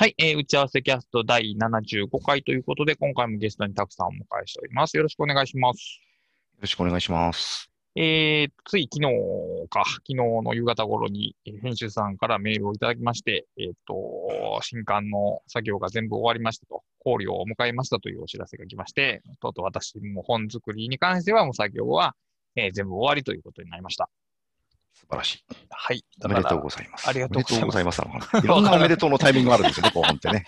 はい、えー打ち合わせキャスト第75回ということで、今回もゲストにたくさんお迎えしております。よろしくお願いします。よろしくお願いします。えーつい昨日か、昨日の夕方頃に、えー編集さんからメールをいただきまして、えっ、と、新刊の作業が全部終わりましたと、考慮を迎えましたというお知らせが来まして、とうとう私も本作りに関してはもう作業は、えー全部終わりということになりました。素晴らしい。はい。おめでとうう。ございます。ありがとうございますおめでとうございますなのかな。いろんなおめでとうのタイミングがあるんですよね、後半ってね。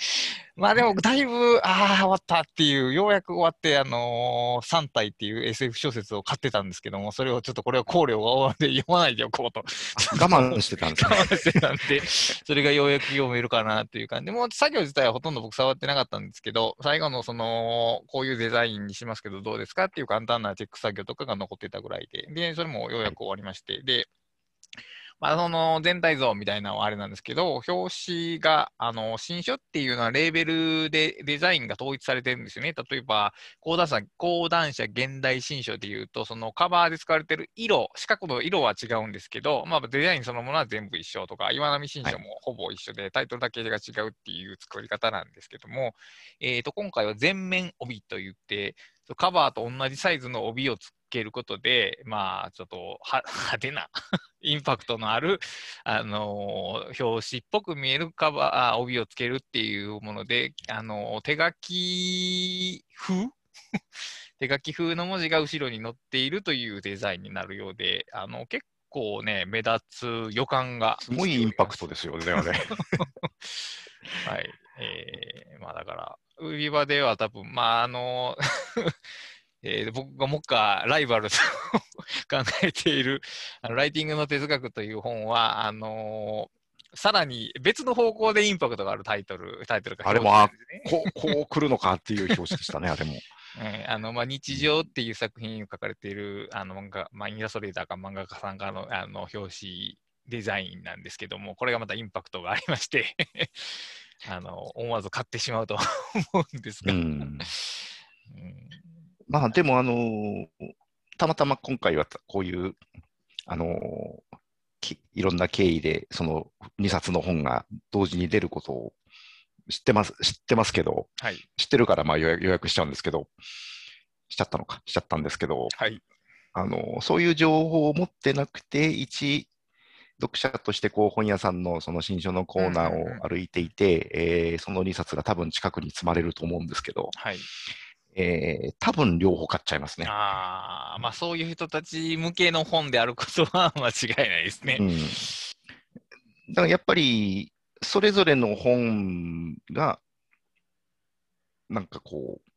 まあでも、だいぶ、ああ、終わったっていう、ようやく終わって、あのー、3体っていう SF 小説を買ってたんですけども、それをちょっとこれを考慮が終わって読まないでおこうと。我慢してたんですね。我慢してたんで、それがようやく読めるかなっていう感じで、もう作業自体はほとんど僕触ってなかったんですけど、最後のその、こういうデザインにしますけどどうですかっていう簡単なチェック作業とかが残ってたぐらいで、で、それもようやく終わりまして、で、まあ、その全体像みたいなのはあれなんですけど、表紙が、あの、新書っていうのはレーベルでデザインが統一されてるんですよね。例えば、講談社、講談社現代新書でいうと、そのカバーで使われてる色、四角の色は違うんですけど、まあ、デザインそのものは全部一緒とか、岩波新書もほぼ一緒で、タイトルだけが違うっていう作り方なんですけども、えー、と今回は全面帯といって、カバーと同じサイズの帯をつけることで、まあ、ちょっとは 派手なインパクトのある、あのー表紙っぽく見えるカバーあ帯をつけるっていうもので、あのー手書き風？手書き風の文字が後ろに載っているというデザインになるようで、あの結構ね、目立つ予感がすごいインパクトですよね、あれ。はい。えー、まあだから、売り場では多分、まああの、えー僕がもっかライバルと考えているあのライティングの哲学という本は、あのさらに別の方向でインパクトがあるタイトル、タイトルがあれも表紙なんですねこう、こう来るのかっていう表紙でしたね、あれも。えーあのまあ、日常っていう作品を書かれているあの漫画、まあ、インラストレーターか漫画家さんからのあの表紙デザインなんですけども、これがまたインパクトがありまして あの、思わず買ってしまうと 思うんですが、うん。うん。まあ、でも、あのーたまたま今回はこういう、あのーきいろんな経緯で、その2冊の本が同時に出ることを知ってます、知ってますけど、はい、知ってるからまあ予約予約しちゃうんですけど、しちゃったのか、しちゃったんですけど、はい、あのそういう情報を持ってなくて、一読者としてこう本屋さんのその新書のコーナーを歩いていて、えーその2冊が多分近くに積まれると思うんですけど、はい。えー多分両方買っちゃいますね。ああ、まあそういう人たち向けの本であることは間違いないですね。うん、だからやっぱり、それぞれの本が、なんかこう、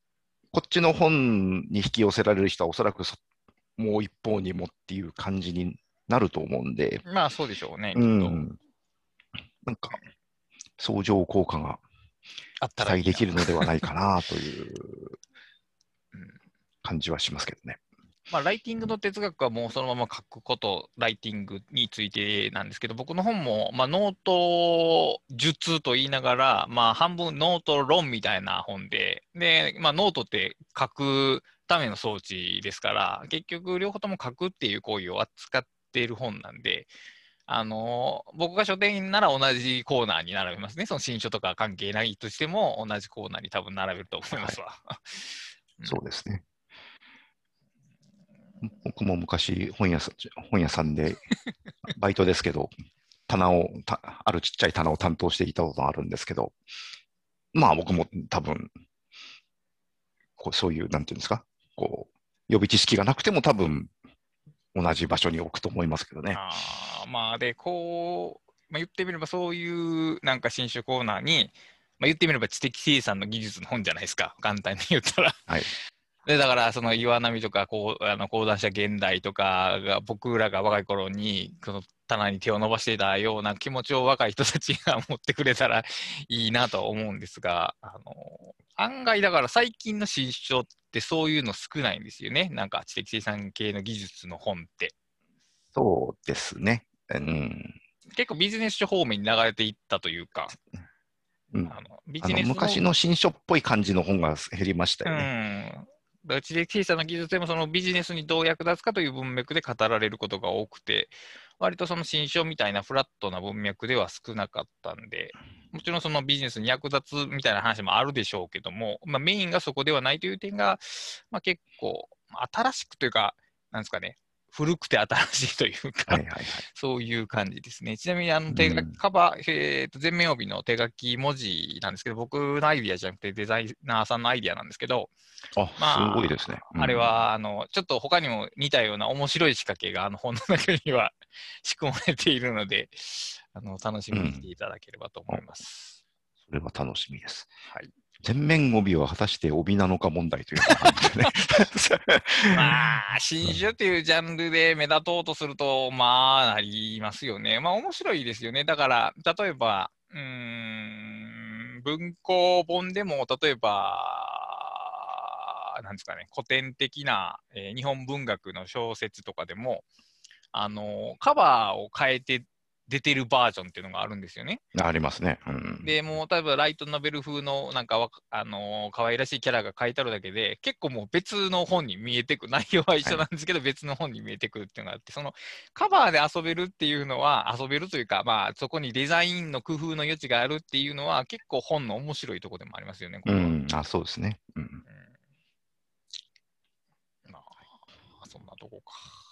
こっちの本に引き寄せられる人はおそらくそもう一方にもっていう感じになると思うんで、まあそうでしょうね。うとん、なんか、相乗効果があったらいいな期待できるのではないかなというう ん感じはしますけどね。まあ、ライティングの哲学はもうそのまま書くこと、ライティングについてなんですけど、僕の本も、まあ、ノート術と言いながら、まあ、半分ノート論みたいな本で、で、まあ、ノートって書くための装置ですから、結局両方とも書くっていう行為を扱っている本なんで、あの僕が書店なら同じコーナーに並べますね。その新書とか関係ないとしても、同じコーナーに多分並べると思いますわ。うんそうですね。僕も昔本屋さん、本屋さんで、バイトですけど、棚をた、あるちっちゃい棚を担当していたことがあるんですけど、まあ僕も多分、こうそういう、なんていうんですか、こう、予備知識がなくても多分、同じ場所に置くと思いますけどね。あーまあ、で、こう、まあ、言ってみればそういうなんか新書コーナーに、まあ、言ってみれば知的生産の技術の本じゃないですか、簡単に言ったら。はいでだから、その岩波とかこうあの講談社現代とかが、僕らが若い頃に、この棚に手を伸ばしていたような気持ちを若い人たちが 持ってくれたらいいなと思うんですが、あの案外だから最近の新書ってそういうの少ないんですよね。なんか知的生産系の技術の本って。そうですね。うん。結構ビジネス書方面に流れていったというか、うんあのビあのジネス昔の新書っぽい感じの本が減りましたよね。うん、だから知的生産の技術でもそのビジネスにどう役立つかという文脈で語られることが多くて、割とその新書みたいなフラットな文脈では少なかったんで、もちろんそのビジネスに役立つみたいな話もあるでしょうけども、まあ、メインがそこではないという点が、まあ、結構、新しくというか、なんですかね、古くて新しいというか、はいはいはい。そういう感じですね。ちなみに、あの、手書きうんカバー、えーと、全面帯の手書き文字なんですけど、僕のアイディアじゃなくてデザイナーさんのアイディアなんですけど、あ、まあすごいですね。うんあれ、は、あの、ちょっと他にも似たような面白い仕掛けが、あの、本の中には 仕組まれているので、あの、楽しみにしていただければと思います。それは楽しみです。はい。全面帯は果たして帯なのか問題というような感じでね。まあ、新種っていうジャンルで目立とうとすると、まあ、なりますよね。まあ、面白いですよね。だから、例えば、うん、文庫本でも、例えば、なんですかね、古典的な、えー日本文学の小説とかでも、あの、カバーを変えて出てるバージョンっていうのがあるんですよね。ありますね。うん、で、もう、例えばライトノベル風の、なんかあのー可愛らしいキャラが書いてあるだけで、結構もう別の本に見えてくる。内容は一緒なんですけど、別の本に見えてくるっていうのがあって、そのカバーで遊べるっていうのは、遊べるというか、まあ、そこにデザインの工夫の余地があるっていうのは、結構本の面白いところでもありますよね、これは。うん、あ、そうですね。うん、うんまあ、そんなとこか。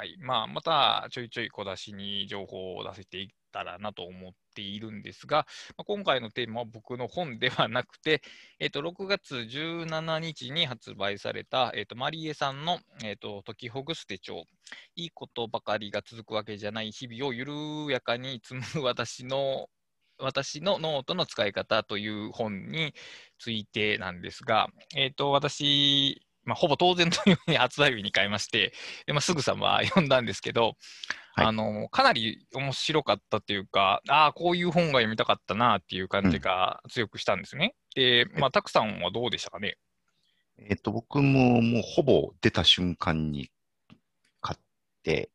はい。まあ、またちょいちょい小出しに情報を出せていったらなと思っているんですが、まあ、今回のテーマは僕の本ではなくて、えっと、6月17日に発売された、えっと、マリエさんの、えっと、解きほぐす手帳。いいことばかりが続くわけじゃない日々を緩やかに積む私の私のノートの使い方という本についてなんですが、えっ、と、私、まあ、ほぼ当然のように発売日に買いまして、でまあ、すぐさま読んだんですけど、はいあの、かなり面白かったというか、ああ、こういう本が読みたかったなっていう感じが強くしたんですね。で、まあ、たくさんはどうでしたかね？えっ、と、僕ももうほぼ出た瞬間に買って、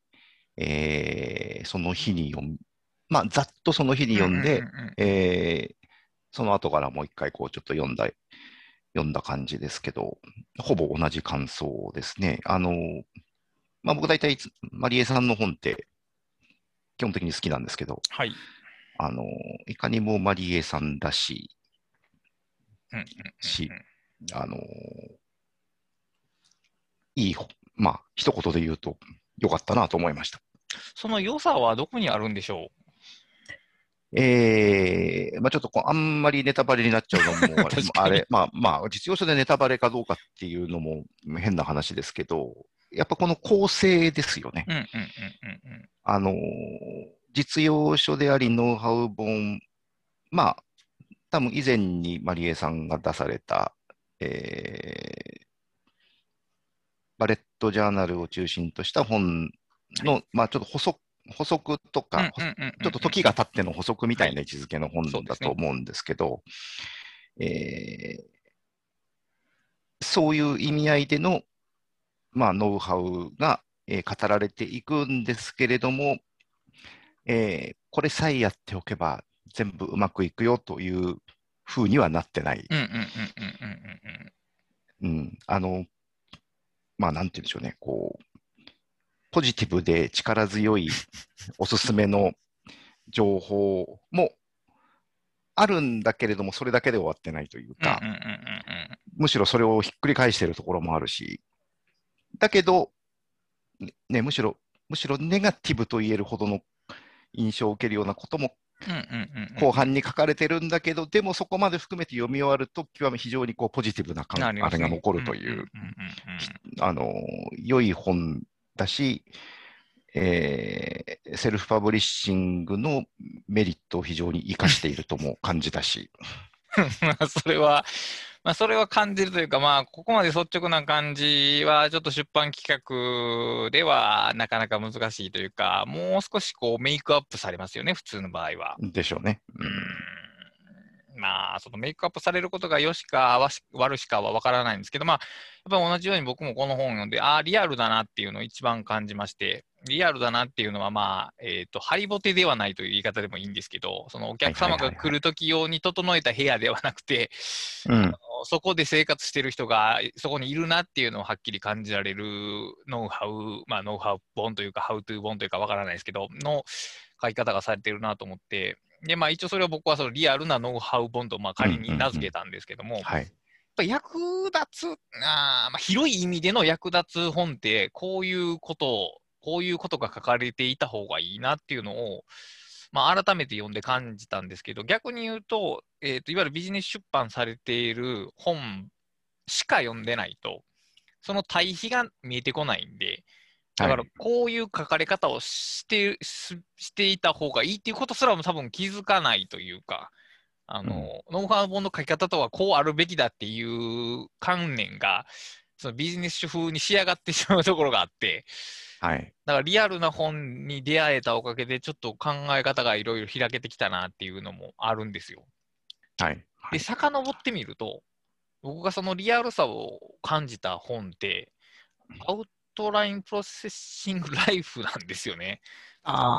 えーその日に読む。まあ、ざっとその日に読んで、その後からもう一回こうちょっと読んだ、読んだ感じですけど、ほぼ同じ感想ですね。あの、まあ僕大体いつマリエさんの本って基本的に好きなんですけど、はい。あの、いかにもマリエさんらしうんうんうんしい、あの、いい本、まあ一言で言うと良かったなと思いました。その良さはどこにあるんでしょえーまあ、ちょっとこうあんまりネタバレになっちゃうのも あれ、まあまあ、実用書でネタバレかどうかっていうのも変な話ですけど、やっぱこの構成ですよね。あのー実用書であり、ノウハウ本、まあ、多分以前にマリエさんが出された、えーバレットジャーナルを中心とした本の、まあちょっと補足補足とか、ちょっと時が経っての補足みたいな位置づけの本だと思うんですけど、えーそういう意味合いでの、まあ、ノウハウが、えー語られていくんですけれども、えーこれさえやっておけば全部うまくいくよというふうにはなってない。あの、まあ、なんて言うんでしょうね、こう、ポジティブで力強い おすすめの情報もあるんだけれども、それだけで終わってないというか、むしろそれをひっくり返しているところもあるし、だけど、ね、むしろ、むしろネガティブと言えるほどの印象を受けるようなことも後半に書かれてるんだけど、でもそこまで含めて読み終わると、極め非常にこうポジティブな感あれが残るという、あの、良い本だし、えーセルフパブリッシングのメリットを非常に活かしているとも感じたし、まあそれは、まあ、それは感じるというか、まあ、ここまで率直な感じは、ちょっと出版企画ではなかなか難しいというか、もう少しこうメイクアップされますよね、普通の場合は。でしょうね。うんまあ、そのメイクアップされることが良しか悪しかは分からないんですけど、まあ、やっぱり同じように僕もこの本を読んで、ああ、リアルだなっていうのを一番感じまして、リアルだなっていうのは、まあ、えっ、と、ハリボテではないという言い方でもいいんですけど、そのお客様が来るとき用に整えた部屋ではなくて、うん、そこで生活してる人がそこにいるなっていうのをはっきり感じられるノウハウ、まあ、ノウハウ本というか、ハウトゥー本というかわからないですけど、の書き方がされてるなと思って、で、まあ一応それは僕はそのリアルなノウハウ本とまあ仮に名付けたんですけども、はい。やっぱ役立つ、あーまあ、広い意味での役立つ本って、こういうことを、こういうことが書かれていた方がいいなっていうのを、まあ、改めて読んで感じたんですけど、逆に言うと、えーと、いわゆるビジネス出版されている本しか読んでないと、その対比が見えてこないんで、だからはいこういう書かれ方をしてししていた方がいいっていうことすらも多分気づかないというか、あのノウハウ本の書き方とはこうあるべきだっていう観念が、そのビジネス書風に仕上がってしまうところがあって、はい。だからリアルな本に出会えたおかげで、ちょっと考え方がいろいろ開けてきたなっていうのもあるんですよ。はい。はで、い。遡ってみると、僕がそのリアルさを感じた本って、アウトラインプロセッシングライフなんですよね。あ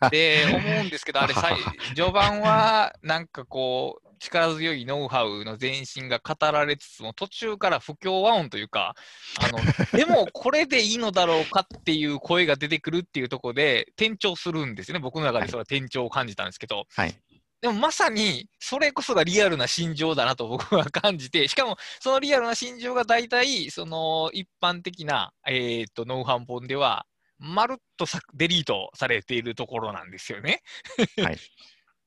あ。で、思うんですけど、あれ、序盤はなんかこう、力強いノウハウの前進が語られつつも、途中から不協和音というか、あの でもこれでいいのだろうかっていう声が出てくるっていうところで、転調するんですよね。僕の中でそれは転調を感じたんですけど、はい。でもまさにそれこそがリアルな心情だなと僕は感じて、しかもそのリアルな心情が大体その一般的な、えー、とノウハウ本では、まるっとさデリートされているところなんですよね。はい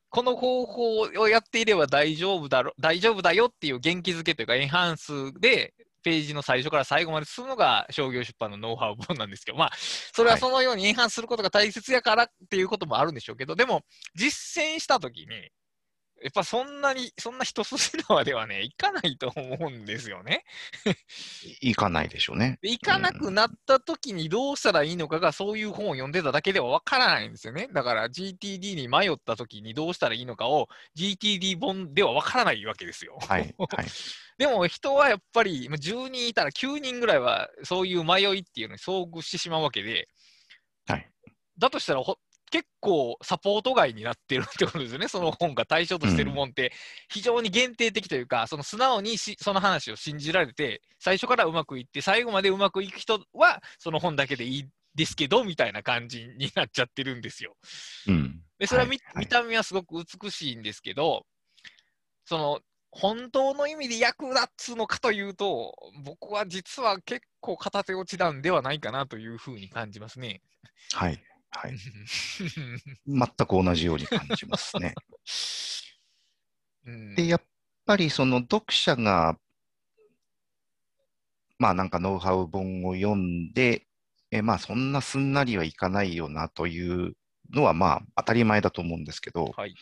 この方法をやっていれば大丈夫だろ大丈夫だよっていう元気づけというか、エンハンスでページの最初から最後まで進むのが商業出版のノウハウ本なんですけど、まあ、それはそのようにエンハンスすることが大切やからっていうこともあるんでしょうけど、でも、実践したときに、やっぱそんなに、そんな一筋縄ではね、いかないと思うんですよね。いかないでしょうね。でいかなくなったときにどうしたらいいのかが、そういう本を読んでただけではわからないんですよね。だから GTD に迷ったときにどうしたらいいのかを GTD 本ではわからないわけですよ。はい。はい。でも人はやっぱりまあ10人いたら9人ぐらいはそういう迷いっていうのに遭遇してしまうわけで、はいだとしたらほ結構サポート外になってるってことですよね、その本が対象としてるもんって、非常に限定的というか、その素直にしその話を信じられて、最初からうまくいって、最後までうまくいく人は、その本だけでいいですけどみたいな感じになっちゃってるんですよ。うん。でそれは見,、はい見た目はすごく美しいんですけど、その本当の意味で役立つのかというと、僕は実は結構片手落ちなんではないかなというふうに感じますね。はい。はい。全く同じように感じますね。うんで、やっぱりその読者が、まあなんかノウハウ本を読んで、えまあそんなすんなりはいかないよなというのはまあ当たり前だと思うんですけど、はい、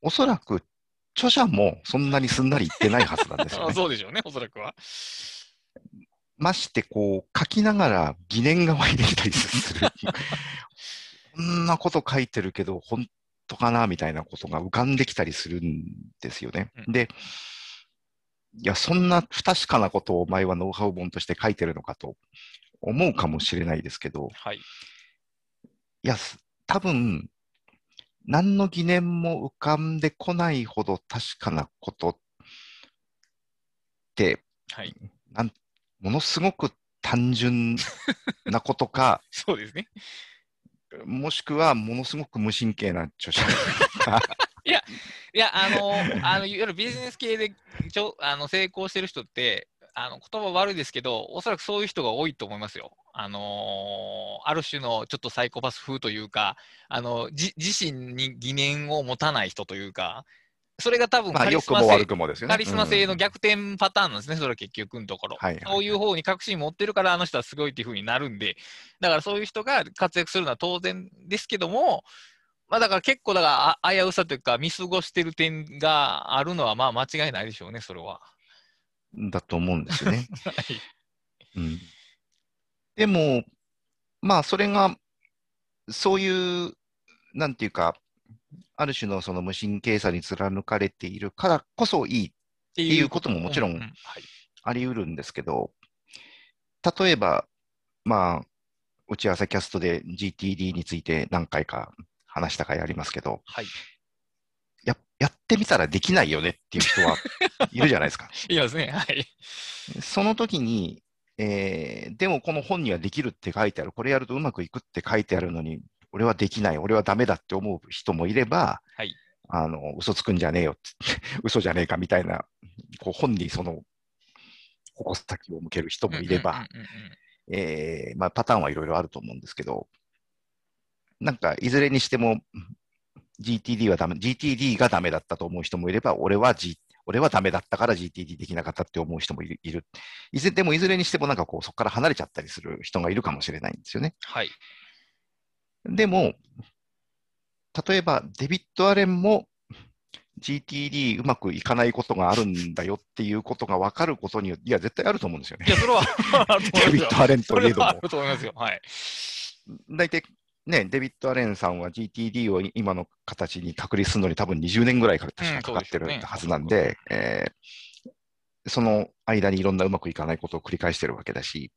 おそらく著者もそんなにすんなりいってないはずなんですよ あね。そうでしょうね、おそらくは。ましてこう書きながら疑念が湧いてきたりする。こんなこと書いてるけど、本当かなみたいなことが浮かんできたりするんですよね。うんで、いや、そんな不確かなことをお前はノウハウ本として書いてるのかと思うかもしれないですけど、はい。いや、す多分、何の疑念も浮かんでこないほど確かなことって、はい。なんものすごく単純なことか、そうですね。もしくはものすごく無神経な著者 がいや、あの、あのいわゆるビジネス系でちょあの成功してる人って、あの言葉悪いですけど、おそらくそういう人が多いと思いますよ。あのーある種のちょっとサイコパス風というか、あのじ自身に疑念を持たない人というか、それが多分まあ、カリスマ性悪くもですよね。カリスマ性のうん逆転パターンなんですね、それは結局のところ。はいはいそういう方に確信持ってるから、あの人はすごいっていう風になるんで、だからそういう人が活躍するのは当然ですけども、まあだから結構だからあ危うさというか、見過ごしてる点があるのは、まあ間違いないでしょうね、それは。だと思うんですよね。はいうん、でも、まあ、それが、そういう、なんていうか、ある種のその無神経さに貫かれているからこそいい、っていうことももちろんあり得るんですけど、例えば、まあ、打ち合わせキャストで GTD について何回か話した回ありますけど、はい。ややってってみたらできないよねっていう人はいるじゃないですか。いますね。はい。その時に、えーでもこの本にはできるって書いてある、これやるとうまくいくって書いてあるのに、俺はできない、俺はダメだって思う人もいれば、はいあの嘘つくんじゃねえよって、嘘じゃねえかみたいな、こう本にその矛先を向ける人もいれば、パターンはいろいろあると思うんですけど、なんかいずれにしても GTD はダメ、GTD がダメだったと思う人もいれば、俺は、G、俺はダメだったから GTD できなかったって思う人もいる。いるいずれでもいずれにしてもなんかこうそこから離れちゃったりする人がいるかもしれないんですよね。はい。でも、例えばデビッド・アレンも GTD うまくいかないことがあるんだよっていうことが分かることによって、いや、絶対あると思うんですよねい。や、それは デビッド・アレンそといえどもある。と思いますよ。はい。大体ね、デビッド・アレンさんは GTD を今の形に確立するのに多分20年ぐらいか確かってるはずなんで、えーその間にいろんなうまくいかないことを繰り返してるわけだし、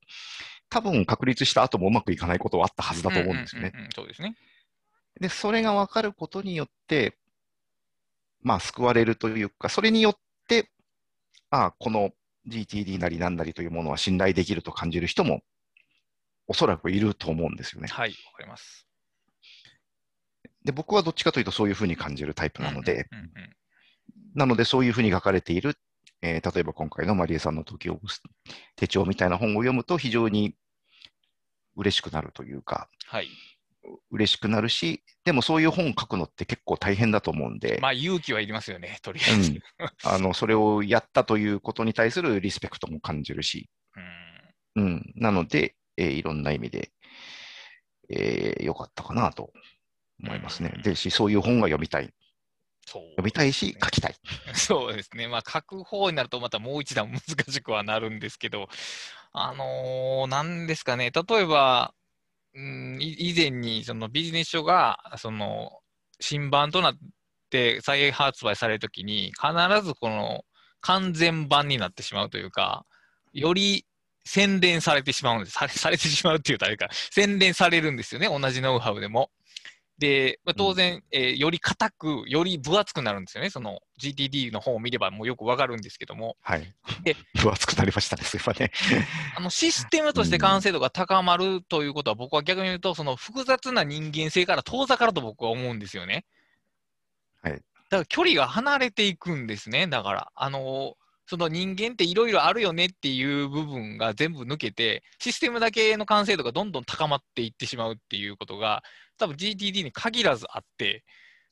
多分確立した後もうまくいかないことはあったはずだと思うんですよね。そうですね。で、それが分かることによって、まあ、救われるというか、それによって、ああ、この GTD なりなんなりというものは信頼できると感じる人も、おそらくいると思うんですよね。はい、わかります。で、僕はどっちかというとそういうふうに感じるタイプなので、なのでそういうふうに書かれている、えー例えば今回のマリエさんの時を手帳みたいな本を読むと非常に嬉しくなるというか、はい。嬉しくなるし、でもそういう本を書くのって結構大変だと思うんで、まあ、勇気はいりますよね、とりあえず。うんあの、それをやったということに対するリスペクトも感じるし、うんうん、なので、えーいろんな意味で、えーよかったかなと思いますねうん。でし、そういう本が読みたい。そう読みたいし、書きたい。そうですね。まあ、書く方になるとまたもう一段難しくはなるんですけど、あのーなんですかね、例えば、うん、い以前にそのビジネス書が、その、新版となって再発売されるときに、必ずこの完全版になってしまうというか、より洗練されてしまうんです。されされてしまうっていうとあれか、洗練されるんですよね、同じノウハウでも。で、まあ、当然、えーより硬く、より分厚くなるんですよね。その GTD の本を見ればもうよくわかるんですけども、はいで。分厚くなりましたね、そういえばね。あのシステムとして完成度が高まるということは、僕は逆に言うと、その複雑な人間性から遠ざかると僕は思うんですよね。はいだから距離が離れていくんですね。だから、あのその人間っていろいろあるよねっていう部分が全部抜けて、システムだけの完成度がどんどん高まっていってしまうっていうことが、多分 GTD に限らずあって、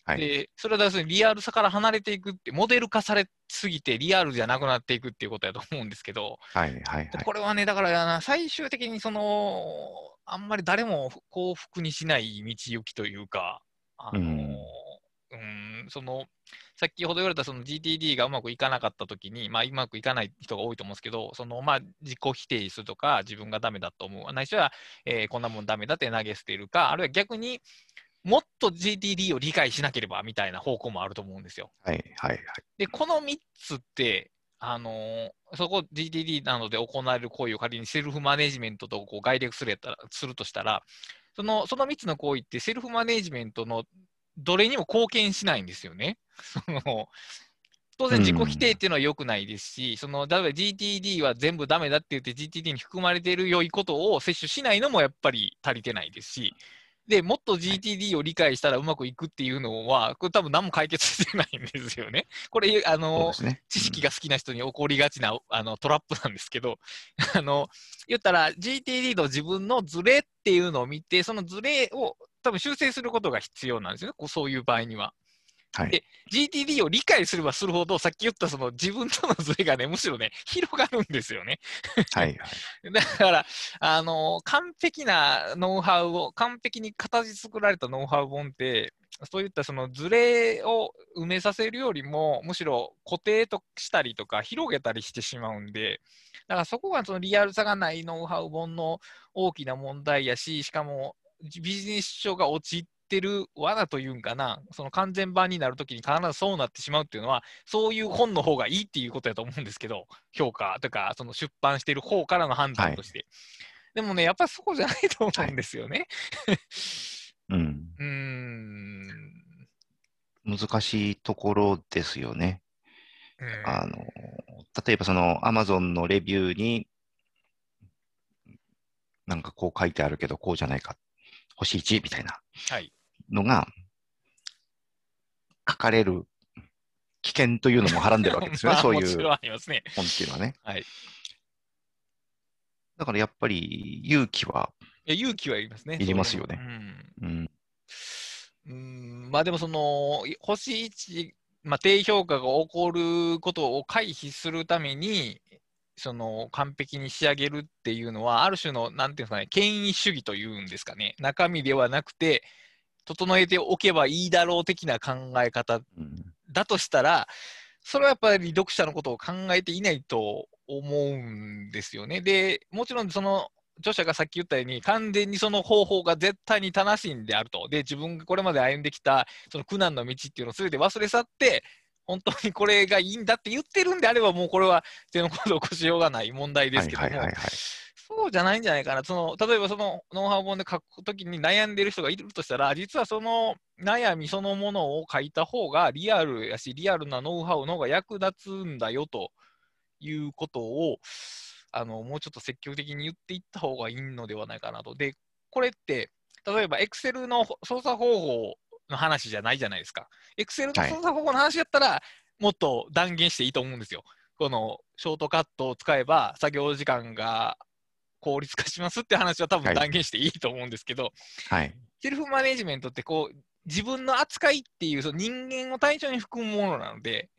はい。で、それは要するにリアルさから離れていくって、モデル化されすぎてリアルじゃなくなっていくっていうことだと思うんですけど、はい、はい、はい。これはね、だからな最終的にその、あんまり誰も幸福にしない道行きというか、あのうんうんその先ほど言われたその GTD がうまくいかなかったときに、まあ、うまくいかない人が多いと思うんですけど、そのまあ自己否定するとか、自分がダメだと思う、ないしは、えーこんなもんダメだって投げ捨てるか、あるいは逆にもっと GTD を理解しなければみたいな方向もあると思うんですよ。はい、はい、はい。で、この3つって、あのーそこ GTD などで行われる行為を仮にセルフマネジメントとこう概略するやったらするとしたら、そのその3つの行為ってセルフマネジメントのどれにも貢献しないんですよね。その当然自己否定っていうのは良くないですし、その例えば GTD は全部ダメだって言って GTD に含まれている良いことを摂取しないのもやっぱり足りてないですし、でもっと GTD を理解したらうまくいくっていうのは、これ多分何も解決してないんですよね。これ、あのね。知識が好きな人に起こりがちなあのトラップなんですけど、あの言ったら GTD の自分のズレっていうのを見て、そのズレを多分修正することが必要なんですよね、こうそういう場合には。はいで GTD を理解すればするほど、さっき言ったその自分とのズレがね、むしろね、広がるんですよね。はい、はい。だから、あの完璧なノウハウを、完璧に形作られたノウハウ本って、そういったそのズレを埋めさせるよりも、むしろ固定としたりとか、広げたりしてしまうんで、だからそこがそのリアルさがないノウハウ本の大きな問題やし、しかもビジネス書が陥ってる罠というんかな、その完全版になるときに必ずそうなってしまうっていうのは、そういう本の方がいいっていうことだと思うんですけど、評価とか、その出版してる方からの判断として。でもね、やっぱりそこじゃないと思うんですよね。うん。うーん。難しいところですよね。うんあの、例えばその Amazon のレビューに、なんかこう書いてあるけど、こうじゃないか。星1みたいなはい。のが、書かれる危険というのもはらんでるわけですよね、まあそういう。本っていうのはね。はい。だからやっぱり勇気は、いや勇気はいりますね。いりますよねうん、うんまあでもその、星1、まあ、低評価が起こることを回避するために、その完璧に仕上げるっていうのは、ある種の、なんていうんですかね、権威主義というんですかね、中身ではなくて、整えておけばいいだろう的な考え方だとしたら、それはやっぱり読者のことを考えていないと思うんですよね。で、もちろんその著者がさっき言ったように、完全にその方法が絶対に正しいんであると。で、自分がこれまで歩んできたその苦難の道っていうのを全て忘れ去って、本当にこれがいいんだって言ってるんであれば、もうこれは手のことを起こしようがない問題ですけども、はいはいはいはい。そうじゃないんじゃないかな。その例えばそのノウハウ本で書くときに悩んでる人がいるとしたら、実はその悩みそのものを書いた方がリアルやし、リアルなノウハウの方が役立つんだよということを、あのもうちょっと積極的に言っていった方がいいのではないかなと。で、これって、例えば Excel の操作方法の話じゃないじゃないですか。Excel のはい操作方法の話やったら、もっと断言していいと思うんですよ。このショートカットを使えば作業時間が効率化しますって話は多分はい断言していいと思うんですけど、はい。セルフマネジメントってこう自分の扱いっていうその人間を対象に含むものなので、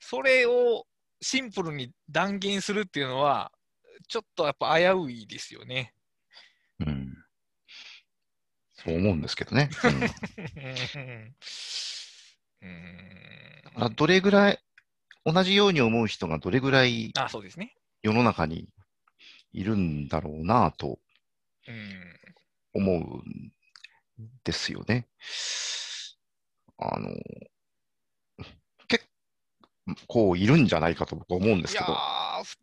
それをシンプルに断言するっていうのは、ちょっとやっぱ危ういですよね。うん。そう思うんですけどね。うんだからどれぐらい、同じように思う人がどれぐらいあ、そうですね。世の中にいるんだろうなとうん思うんですよね。あの、結構いるんじゃないかと僕は思うんですいやけど。ー、普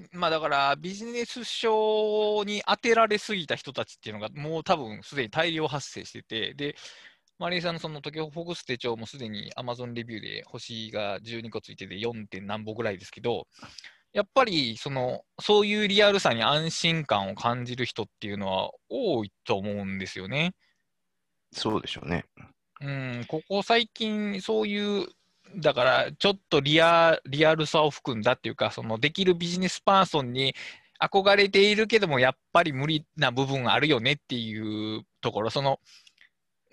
通、まあだからビジネス書に当てられすぎた人たちっていうのが、もう多分すでに大量発生してて、で、マリーさんのその時フォグス手帳もすでに Amazon レビューで星が12個ついてて 4. 点何歩ぐらいですけど、やっぱりそのそういうリアルさに安心感を感じる人っていうのは多いと思うんですよね。そうでしょうね。うん、ここ最近、そういう、だから、ちょっとリアリアルさを含んだっていうか、そのできるビジネスパーソンに憧れているけども、やっぱり無理な部分あるよねっていうところ、その、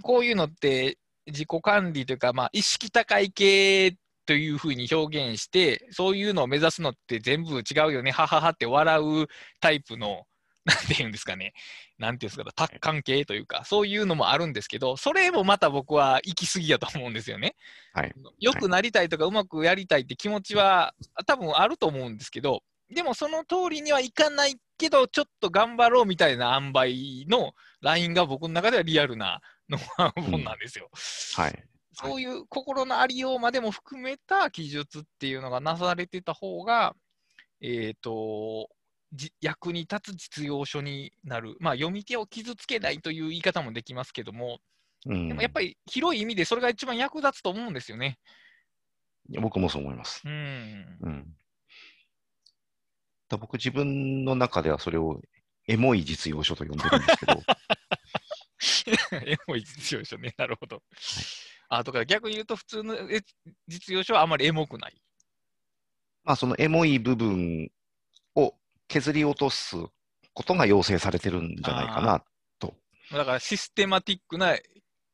こういうのって自己管理というか、まあ、意識高い系というふうに表現して、そういうのを目指すのって全部違うよね、はははって笑うタイプの、なんていうんですかね、なんていうんですか、達観系というか、そういうのもあるんですけど、それもまた僕は行き過ぎやと思うんですよね。はい。よくなりたいとか、うまくやりたいって気持ちは多分あると思うんですけど、でもその通りにはいかないけど、ちょっと頑張ろうみたいな塩梅のラインが僕の中ではリアルなノウハウ本なんですよ。はい。そういう心のありようまでも含めた記述っていうのがなされてた方が、えっ、と、じ役に立つ実用書になる。まあ、読み手を傷つけないという言い方もできますけども、うんでもやっぱり広い意味でそれが一番役立つと思うんですよね。僕もそう思います。うん。うん。だ僕自分の中ではそれをエモい実用書と呼んでるんですけど、エモい実用書ね。なるほど。あとから逆に言うと、普通のえ実用書はあまりエモくない。まあそのエモい部分を削り落とすことが要請されてるんじゃないかな。だからシステマティックな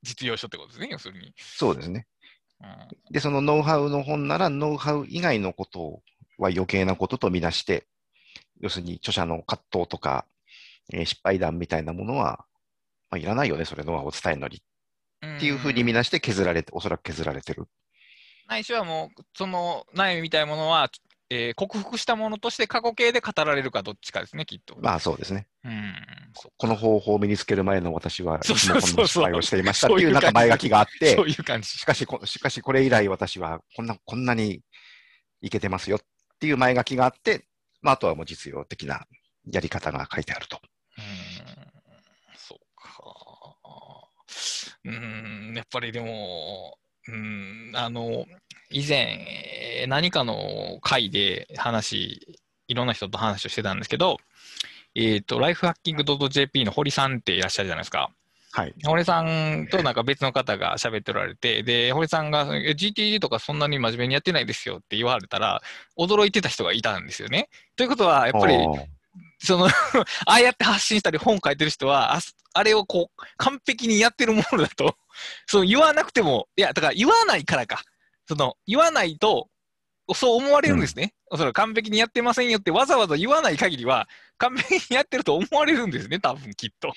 実用書ってことですね、要するに。そうですね。うんで、そのノウハウの本なら、ノウハウ以外のことは余計なこととみなして、要するに著者の葛藤とか、えー失敗談みたいなものは、まあ、いらないよね、それノウハウを伝えるのに。っていうふうに見なして削られて、おそらく削られてる。ないしはもう、その悩みみたいなものは、えー克服したものとして過去形で語られるかどっちかですね、きっと。まあそうですね。うん、この方法を身につける前の私は、いそうそうそうこんな失敗をしていましたっていうなんか前書きがあってそ、ういう感じ。しかしこ、しかしこれ以来私はこんな、こんなにいけてますよっていう前書きがあって、まああとはもう実用的なやり方が書いてあると。うーん、そうか。うーん、やっぱりでも、うん、あの、以前、えー何かの会で話、いろんな人と話をしてたんですけど、えっと、ライフハッキング .jp の堀さんっていらっしゃるじゃないですか。はい。堀さんとなんか別の方が喋っておられて、で、堀さんが、え GTD とかそんなに真面目にやってないですよって言われたら、驚いてた人がいたんですよね。ということは、やっぱり、その、ああやって発信したり本書いてる人は、あすあれをこう、完璧にやってるものだと、その言わなくても、いや、だから言わないからか。その、言わないと、そう思われるんですね。それ完璧にやってませんよってわざわざ言わない限りは、完璧にやってると思われるんですね、多分きっと。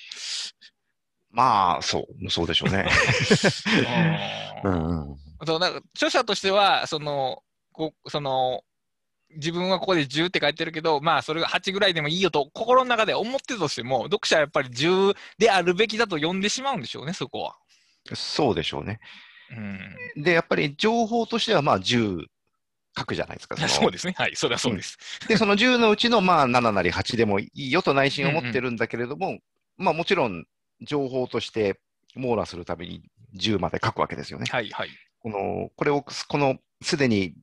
まあ、そう、そうでしょうね。ううんんうん。そうなんか著者としては、その、こその、自分はここで10って書いてるけど、まあ、それが8ぐらいでもいいよと、心の中で思ってたとしても、読者はやっぱり10であるべきだと呼んでしまうんでしょうね、そこは。そうでしょうね。うん、で、やっぱり情報としては、まあ、10書くじゃないですか。そのそうですね。はい、それはそうです。で、その10のうちの、まあ、7なり8でもいいよと内心思ってるんだけれども、まあ、もちろん、情報として網羅するために10まで書くわけですよね。はい、はい。この、これを、この、すでに、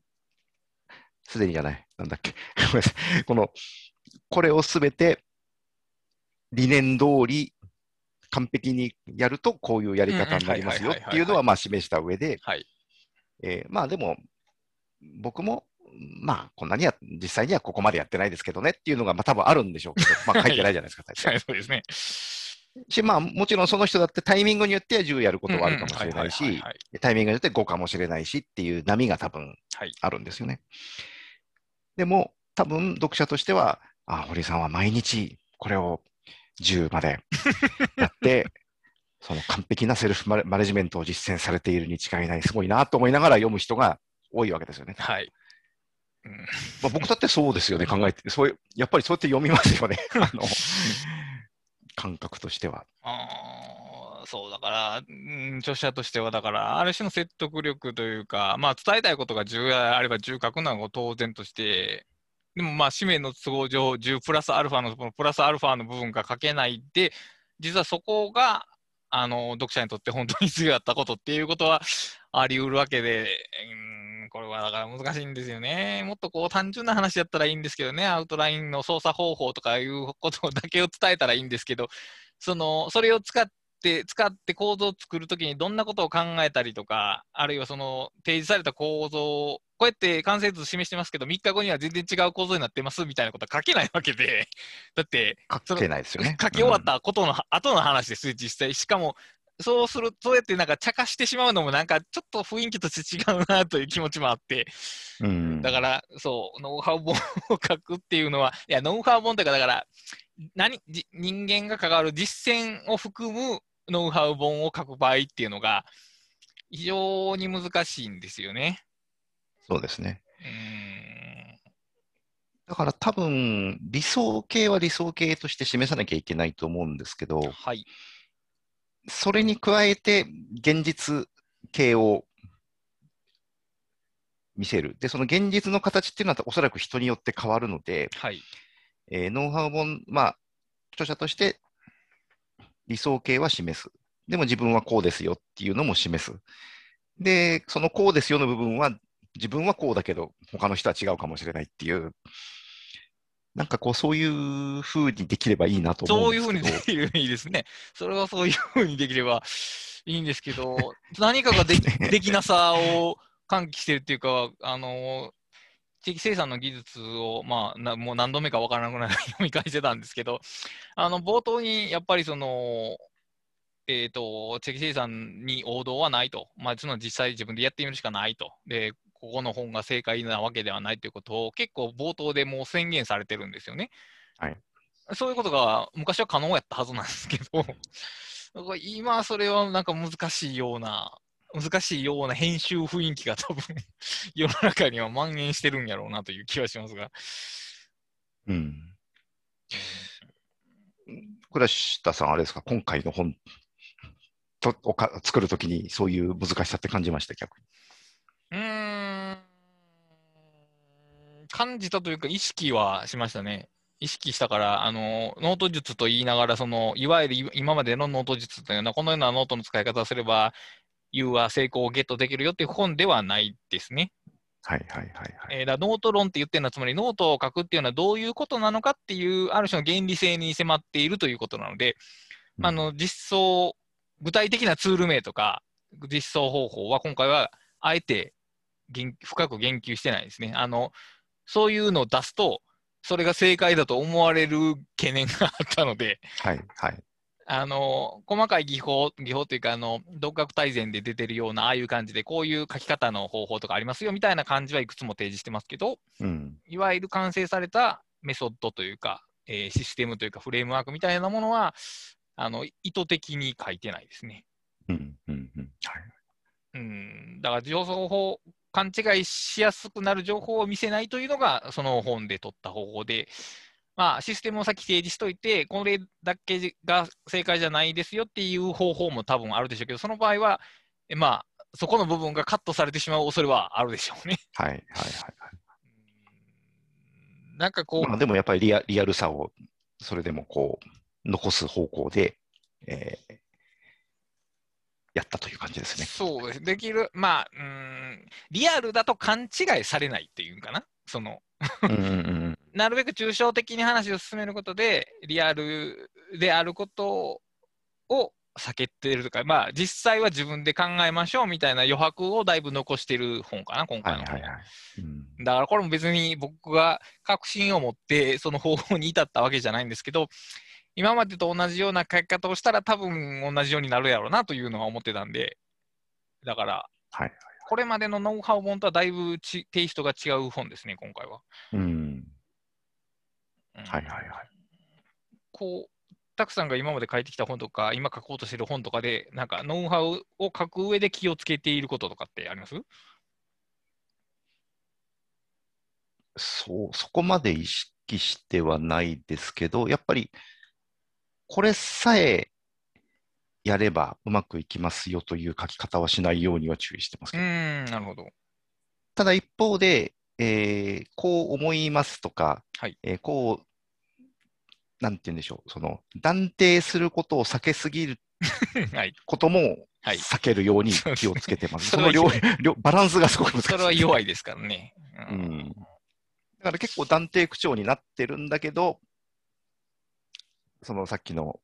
すでにじゃない、なんだっけ、ごめんなさい。この、これをすべて、理念通り、完璧にやると、こういうやり方になりますよっていうのは、まあ、示した上で、はい。えーまあ、でも、僕も、まあ、こんなには、実際にはここまでやってないですけどねっていうのが、まあ、多分あるんでしょうけど、まあ、書いてないじゃないですか、大体はい、そうですね。し、まあ、もちろんその人だってタイミングによっては10やることはあるかもしれないしはいはい、タイミングによって5かもしれないしっていう波が多分はい。あるんですよね。でも、多分読者としては、あ、堀さんは毎日これを10までやって、その完璧なセルフマネジメントを実践されているに違いない、すごいなと思いながら読む人が多いわけですよね。はい。うんまあ、僕だってそうですよね、考えて。そういうやっぱりそうやって読みますよね。あの感覚としては。あそうだから、うん、著者としては、だから、ある種の説得力というか、まあ、伝えたいことが10あれば10書くのは当然として、でもまあ、使命の都合上、10プラスアルファの、のプラスアルファの部分が書けないで、実はそこが、あの、読者にとって本当に必要だったことっていうことはあり得るわけで、うん、これはだから難しいんですよね。もっとこう単純な話だったらいいんですけどね、アウトラインの操作方法とかいうことだけを伝えたらいいんですけど、その、それを使っ、使って構造を作るときにどんなことを考えたりとか、あるいはその提示された構造を、こうやって完成図示してますけど、3日後には全然違う構造になってますみたいなことは書けないわけで、だって、書けないですよね。書き終わったことの後の話ですよ、実際。しかも、そうする、そうやってなんか茶化してしまうのもなんかちょっと雰囲気として違うなという気持ちもあって、うん。うんだから、そう、ノウハウ本を書くっていうのは、いや、ノウハウ本というか、だから、何、じ人間が関わる実践を含むノウハウ本を書く場合っていうのが、非常に難しいんですよね。そうですね。だから多分、理想形は理想形として示さなきゃいけないと思うんですけど、はい。それに加えて現実形を見せる。で、その現実の形っていうのはおそらく人によって変わるので、はい。えーノウハウ本、まあ、著者として理想形は示す。でも自分はこうですよっていうのも示す。で、そのこうですよの部分は、自分はこうだけど、他の人は違うかもしれないっていう、なんかこう、そういうふうにできればいいなと思そううんですけど。ふうにできればいいですね。それはそういうふうにできればいいんですけど、何かができ できなさを喚起してるっていうか、あの、地域生産の技術を、まあ、なもう何度目かわからなくなり読み返してたんですけど、あの、冒頭にやっぱりその、えっ、と、地域生産に王道はないと。まあ、その実際自分でやってみるしかないと。で、ここの本が正解なわけではないということを結構冒頭でもう宣言されてるんですよね。はい。そういうことが昔は可能やったはずなんですけど、今それはなんか難しいような、難しいような編集雰囲気が多分 世の中には蔓延してるんやろうなという気はしますが。うん。倉下さん、あれですか、今回の本とおか作るときにそういう難しさって感じました、逆に。うーん、感じたというか意識はしましたね。意識したから、あの、ノート術と言いながら、その、いわゆる今までのノート術というのは、このようなノートの使い方をすれば、You は成功をゲットできるよっていう本ではないですね。はいはいはいはい。えーだノート論って言ってるのは、つまりノートを書くっていうのはどういうことなのかっていう、ある種の原理性に迫っているということなので、うんあの実装、具体的なツール名とか、実装方法は今回はあえて言深く言及してないですね。あのそういうのを出すと、それが正解だと思われる懸念があったので、はいはい。あの細かい技法、技法というか、あの独学大全で出てるような、ああいう感じで、こういう書き方の方法とかありますよみたいな感じはいくつも提示してますけど、うん。いわゆる完成されたメソッドというか、えーシステムというか、フレームワークみたいなものは、あの意図的に書いてないですね。うんうんうん。はい。うん、だから情報勘違いしやすくなる情報を見せないというのが、その本で取った方法で、まあ、システムを先提示しといて、これだけが正解じゃないですよっていう方法も多分あるでしょうけど、その場合は、えまあ、そこの部分がカットされてしまう恐れはあるでしょうね。はいはいはいなんかこう、まあでもやっぱりリアリアルさをそれでもこう残す方向で、えーやったという感じですね。そうです。できる、まあ、うーん、リアルだと勘違いされないっていうんかな？その、うんうんうんなるべく抽象的に話を進めることで、リアルであることを避けてるとか、まあ、実際は自分で考えましょうみたいな余白をだいぶ残してる本かな、今回の本はいはいはい。うんだからこれも別に僕が確信を持ってその方法に至ったわけじゃないんですけど、今までと同じような書き方をしたら多分同じようになるやろうなというのは思ってたんで、だから、はいこれまでのノウハウ本とはだいぶちテイストが違う本ですね、今回は。うん。うんはいはいはい。こう、たくさんが今まで書いてきた本とか、今書こうとしてる本とかで、なんかノウハウを書く上で気をつけていることとかってあります？そう、そこまで意識してはないですけど、やっぱりこれさえやればうまくいきますよという書き方はしないようには注意してますけど、うーん、なるほど。ただ一方で、えーこう思いますとか、はいえーこう、なんて言うんでしょう、その断定することを避けすぎる はい。こともはい避けるようにそう気をつけてます。それはその両両バランスがすごく難しい。それは弱いですからね。ううんん。だから結構断定口調になってるんだけど、そのさっきの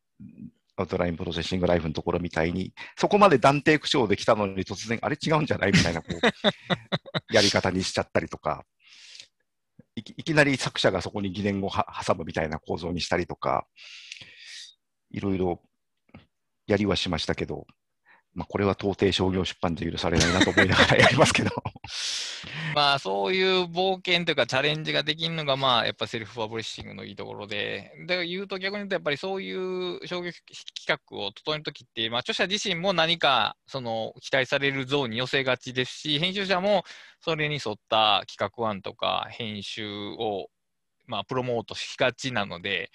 アウトラインプロセッシングライフのところみたいに、そこまで断定口調できたのに突然、あれ違うんじゃない？みたいなこう やり方にしちゃったりとか、いきいきなり作者がそこに疑念を挟むみたいな構造にしたりとか、いろいろやりはしましたけど、まあ、これは到底商業出版で許されないなと思いながらやりますけど。まあそういう冒険というかチャレンジができるのがまあやっぱセルフパブリッシングのいいところで、だから言うと逆に言うとやっぱりそういう商業企画を整えるときって、まあ著者自身も何かその期待される像に寄せがちですし、編集者もそれに沿った企画案とか編集をまあプロモートしがちなので、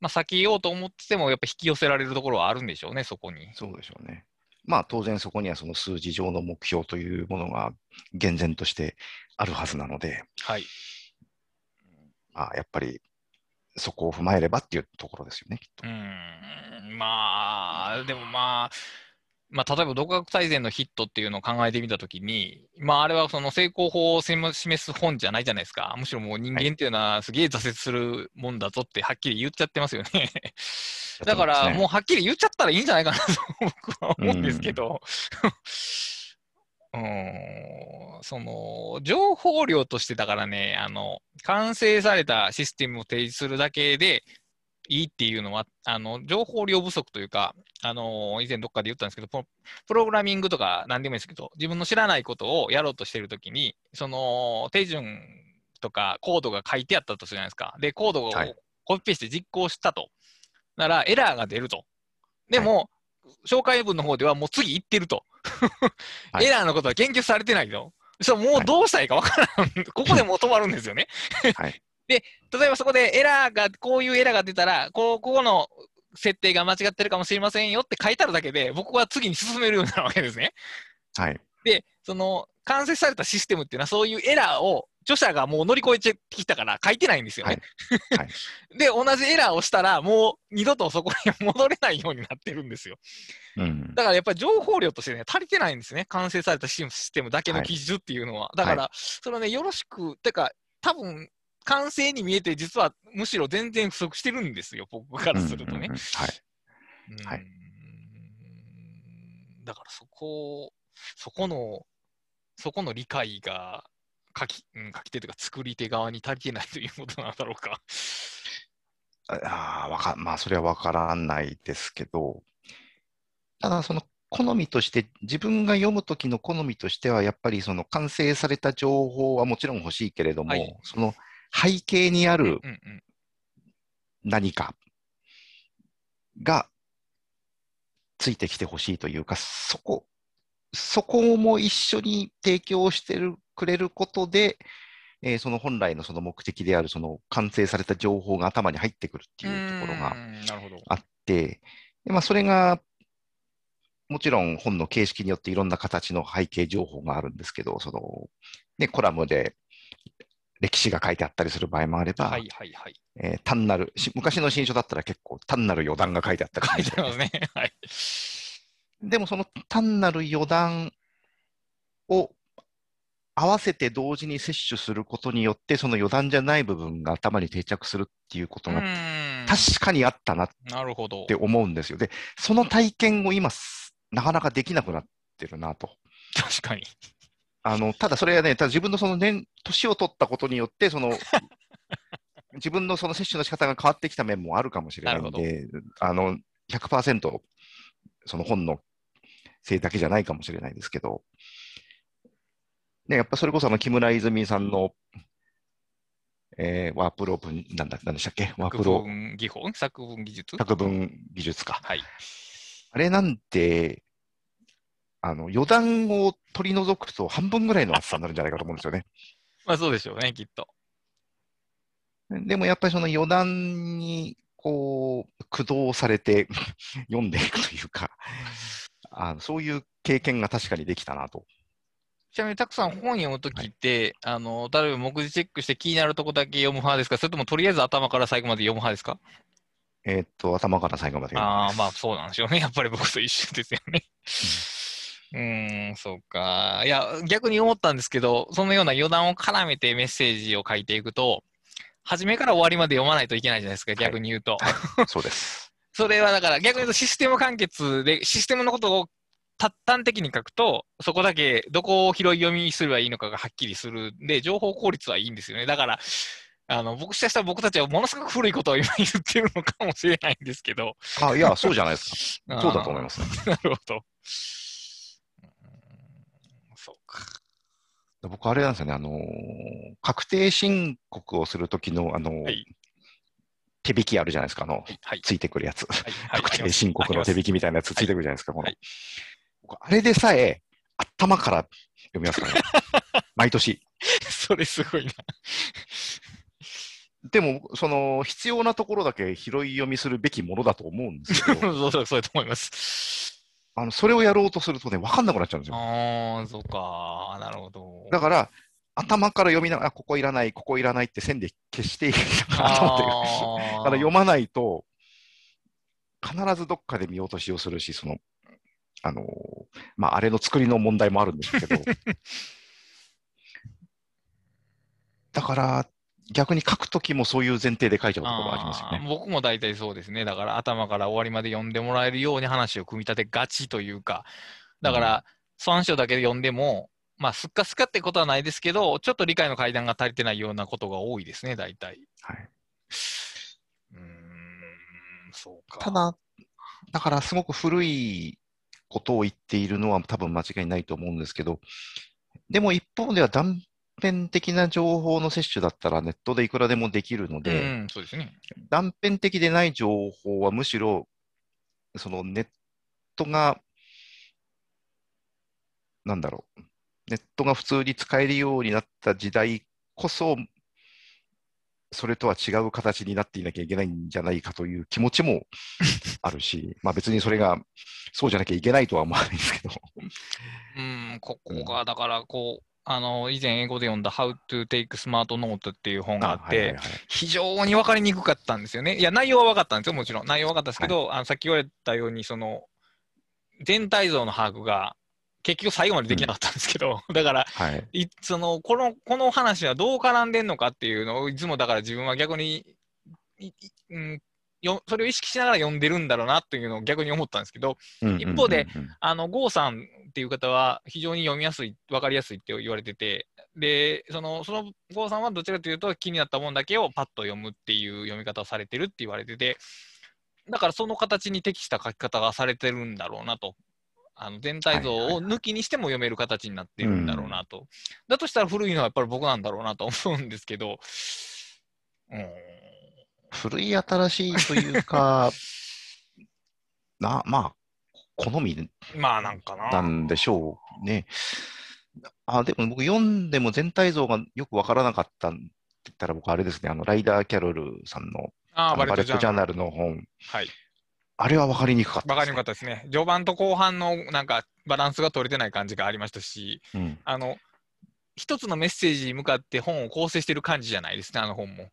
まあ避けようと思っててもやっぱ引き寄せられるところはあるんでしょうね、そこに。そうでしょうね。まあ当然そこにはその数字上の目標というものが厳然としてあるはずなので、はい。まあやっぱりそこを踏まえればっていうところですよね、きっとう。ーんまあ、でもまあ、まあ、例えば独学大全のヒットっていうのを考えてみたときに、まあ、あれはその成功法を示す本じゃないじゃないですか。むしろもう人間っていうのはすげえ挫折するもんだぞってはっきり言っちゃってますよね。だから、もうはっきり言っちゃったらいいんじゃないかなと僕は思うんですけど、うー ん、その、情報量としてだからね、あの、完成されたシステムを提示するだけでいいっていうのは、あの、情報量不足というか、あの、以前どっかで言ったんですけど、ププログラミングとか何でもいいですけど、自分の知らないことをやろうとしてるときに、その、手順とかコードが書いてあったとするじゃないですか。で、コードをはいコピペして実行したと。なら、エラーが出ると。でも、紹介文の方ではもう次行ってると。はい エラーのことは研究されてないと。そうもうどうしたらいいかわからん。ここでもう止まるんですよね。はい。例えばそこでエラーが、こういうエラーが出たら、こうここの設定が間違ってるかもしれませんよって書いてあるだけで、僕は次に進めるようになるわけですね。はい。で、その完成されたシステムっていうのは、そういうエラーを著者がもう乗り越えてきたから書いてないんですよね。はいは で、同じエラーをしたら、もう二度とそこに戻れないようになってるんですよ。うん。だからやっぱり情報量としてね、足りてないんですね。完成されたシステムだけの記述っていうのは。だから、それをね、よろしく、てか、多分完成に見えて、実はむしろ全然不足してるんですよ、僕からするとね。はい。だからそこ、そこの、そこの理解が書き、うん、書き手というか作り手側に足りてないということなんだろうか。ああ、わか、まあ、それはわからないですけど、ただ、その好みとして、自分が読むときの好みとしては、やっぱりその完成された情報はもちろん欲しいけれども、はい。その背景にある何かがついてきてほしいというか、そこ、そこも一緒に提供してるくれることで、えーその本来のその目的であるその完成された情報が頭に入ってくるっていうところが。あって、でまあ、それがもちろん本の形式によっていろんな形の背景情報があるんですけど、そのね、コラムで歴史が書いてあったりする場合もあれば、はいはいはい。えー単なるし、昔の新書だったら結構単なる余談が書いてあったり書いてますね。はい。でもその単なる余談を合わせて同時に摂取することによって、その余談じゃない部分が頭に定着するっていうことうが確かにあったなっなるほどて。思うんですよ。で、その体験を今、すなかなかできなくなってるなと。確かに。あのただそれはね、ただ自分のその年、年を取ったことによって、その 自分のその摂取の仕方が変わってきた面もあるかもしれないんで、あの100%その本のせいだけじゃないかもしれないですけど、ね、やっぱそれこそあの木村泉さんの、えーワープロープン、なんだ、なんでしたっけ？ワー作プロ文技法？作文技術？作文技術か。はい。あれなんて、あの余談を取り除くと半分ぐらいの厚さになるんじゃないかと思うんですよね。まあそうでしょうね、きっと。でもやっぱりその余談にこう駆動されて 読んでいくというか、あのそういう経験が確かにできたなと。ちなみにたくさん本読むときって、あの、例えば目次チェックして気になるとこだけ読む派ですか？それともとりあえず頭から最後まで読む派ですか？えーっと、頭から最後まで読むああ、まあそうなんでしょうね。やっぱり僕と一緒ですよね。うーん、そうか。いや、逆に思ったんですけど、そのような余談を絡めてメッセージを書いていくと、初めから終わりまで読まないといけないじゃないですか、逆に言うと。そうです。それはだから逆に言うとシステム完結で、システムのことをた端的に書くと、そこだけどこを拾い読みすればいいのかがはっきりするんで、情報効率はいいんですよね。だから、あの僕したしたら僕たちはものすごく古いことを今言ってるのかもしれないんですけど。あ、いや、そうじゃないですか。そうだと思いまますね。す。なるほど。うーんそうか。僕、あれなんですよね、あのー確定申告をするときの、あのーはい手引きあるじゃないですか、あの、はい。はい。ついてくるやつ。はい。はい確定申告の手引きみたいなやつついてくるじゃないですか、このあれでさえ、頭から読みますからね。毎年。それすごいな。でも、その、必要なところだけ拾い読みするべきものだと思うんですけど、そうそう、そうだと思います。あの、それをやろうとするとね、わかんなくなっちゃうんですよ。ああ、そうか。なるほど。だから、頭から読みながら、あここいらない、ここいらないって線で消していいかなと思って。あだから読まないと、必ずどっかで見落としをするし、その、あのーまあ、あれの作りの問題もあるんですけど、だから、逆に書くときもそういう前提で書いちゃうところがありますよね。僕も大体そうですね。だから頭から終わりまで読んでもらえるように話を組み立てがちというか、だから、3章だけで読んでも、まあ、すっかすかってことはないですけど、ちょっと理解の階段が足りてないようなことが多いですね、大体。はい、うーん、そうか。ただ、だからすごく古いことを言っているのは多分間違いないと思うんですけど、でも一方では断片的な情報の摂取だったらネットでいくらでもできるのうで、ん、そうですね。断片的でない情報はむしろ、そのネットが、なんだろう、ネットが普通に使えるようになった時代こそ、それとは違う形になっていなきゃいけないんじゃないかという気持ちも あるし、まあ別にそれがそうじゃなきゃいけないとは思わないんですけど、うん、ここが、だから、こう、あの以前英語で読んだ How to Take Smart Note っていう本があって、はいはいはい非常に分かりにくかったんですよね。いや、内容は分かったんですよ、もちろん。内容は分かったんですけど、あのさっき言われたように、その全体像の把握が結局最後までできなかったんですけど、だからはい。いそのこの、この話はどう絡んでんのかっていうのを、いつもだから自分は逆に、いいうん、よそれを意識しながら読んでるんだろうなっていうのを逆に思ったんですけど、一方でうんうんうんうん、あの、郷さんっていう方は非常に読みやすい、分かりやすいって言われてて、で、その、その郷さんはどちらかというと気になったもんだけをパッと読むっていう読み方をされてるって言われてて、だからその形に適した書き方がされてるんだろうなと。あの全体像を抜きにしても読める形になってるんだろうなと。だとしたら古いのはやっぱり僕なんだろうなと思うんですけど、うん、古い新しいというか、な、まあ、好みまあなんかな。なんでしょうね。あ、でも僕読んでも全体像がよくわからなかったって言ったら僕あれですね、あの、ライダー・キャロルさんのあバレットジャーナル。ルの本、はい。あれはわかりにくかったわかですね、りにくかったですね。序盤と後半のなんかバランスが取れてない感じがありましたし、うん。あの、一つのメッセージに向かって本を構成してる感じじゃないですね、あの本も。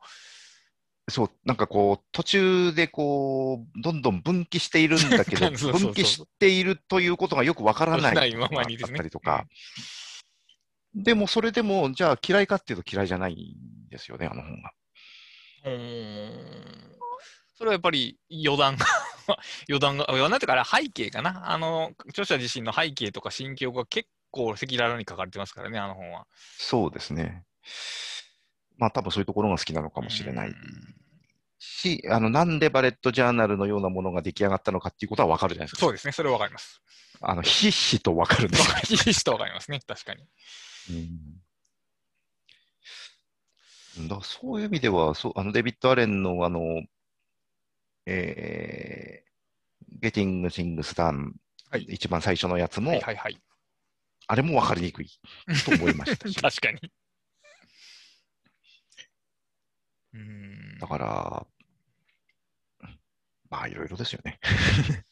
そう、なんかこう、途中でこう、どんどん分岐しているんだけど、そうそうそう分岐しているということがよくわからないままにでとか、でもそれでも、じゃあ嫌いかっていうと嫌いじゃないんですよね、あの本が。うーんそれはやっぱり余談が 余談が、余談っていうか、背景かな。あの、著者自身の背景とか心境が結構赤裸々に書かれてますからね、あの本は。そうですね。まあ多分そういうところが好きなのかもしれないし、あの、なんでバレットジャーナルのようなものが出来上がったのかっていうことはわかるじゃないですか。そうですね、それはわかります。あの、ひしひしとわかるんです。ひしとわかりますね、確かに。うんだそういう意味では、そうあのデビッド・アレンのあの、えー、Getting Things Done、はい一番最初のやつも、はいはいはい。あれも分かりにくいと思いましたし、確かに。うーんだから、まあいろいろですよね。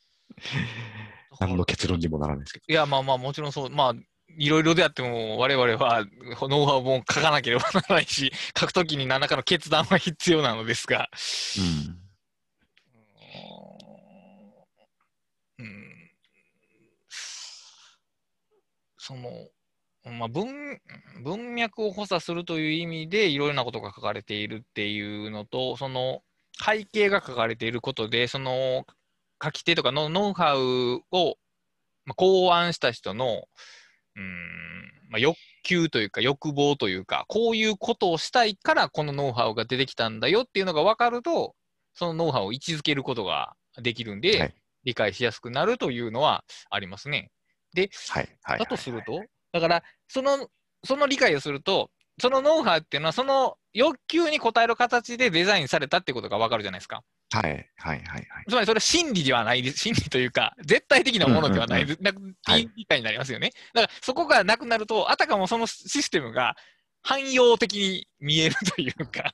何の結論にもならないですけど。いや、まあまあ、もちろんそう、まあ、いろいろであっても、我々はノウハウも書かなければならないし、書くときに何らかの決断は必要なのですが、うん、その、まあ、文文脈を補佐するという意味でいろいろなことが書かれているっていうのと、その背景が書かれていることで、その書き手とかのノウハウを、まあ、考案した人の、うんまあ、欲求というか欲望というか、こういうことをしたいからこのノウハウが出てきたんだよっていうのが分かると、そのノウハウを位置づけることができるんで、はい理解しやすくなるというのはありますね。で、はい。はい。だとすると、だから、その、その理解をすると、そのノウハウっていうのは、その欲求に応える形でデザインされたってことがわかるじゃないですか。はい。はい。はい。はい。つまりそれは真理ではないです。真理というか、絶対的なものではない、うんなくはいいい理解になりますよね。だから、そこがなくなると、あたかもそのシステムが汎用的に見えるというか、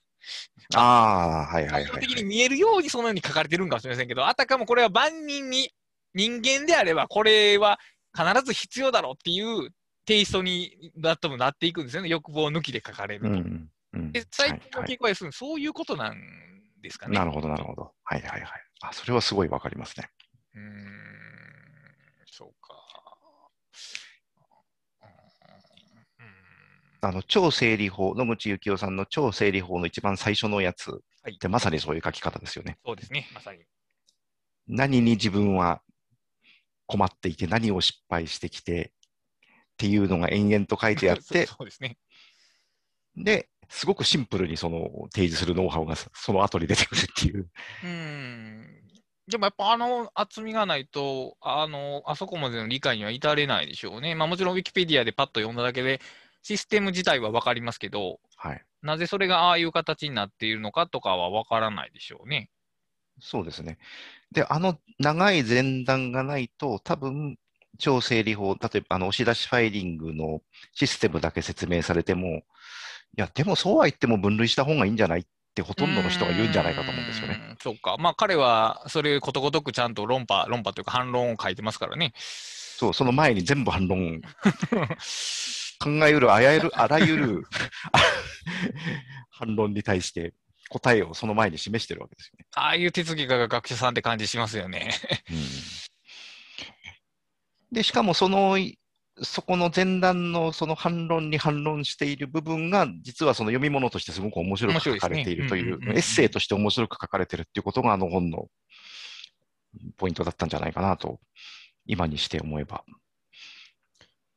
ああ、はい。はい。はい汎用的に見えるようにそのように書かれてるんかもしれませんけど、あたかもこれは万人に、人間であれば、これは必ず必要だろうっていうテイストにだともなっていくんですよね。欲望抜きで書かれると。うん。うん。で最近のはい傾向はそういうことなんですかね。なるほど、なるほど。はい。はい。はい。あ、それはすごいわかりますね。うーん、そうか。うんあの、超整理法、野口幸雄さんの超整理法の一番最初のやつはいってまさにそういう書き方ですよね。そうですね、まさに。何に自分は困っていて、何を失敗してきてっていうのが延々と書いてあって、そうですね。で、すごくシンプルにその提示するノウハウがそその後に出てくるっていう。うん。でもやっぱあの厚みがないと、あの、あそこまでの理解には至れないでしょうね。まあもちろんウィキペディアでパッと読んだだけで、システム自体は分かりますけど、はい。なぜそれがああいう形になっているのかとかは分からないでしょうね。そうですね。で、あの長い前段がないと、多分、超整理法、例えばあの押し出しファイリングのシステムだけ説明されても、いや、でもそうは言っても分類した方がいいんじゃないってほとんどの人が言うんじゃないかと思うんですよね。う。そうか。まあ彼はそれことごとくちゃんと論破、論破というか反論を書いてますからね。そう、その前に全部反論 考えうるあらゆる、あらゆる 反論に対して答えをその前に示してるわけですよね。ああいう手続きが学者さんって感じしますよね。うん、で、しかもその、そこの前段のその反論に反論している部分が、実はその読み物としてすごく面白く書かれているという、エッセイとして面白く書かれているっていうことがあの本のポイントだったんじゃないかなと、今にして思えば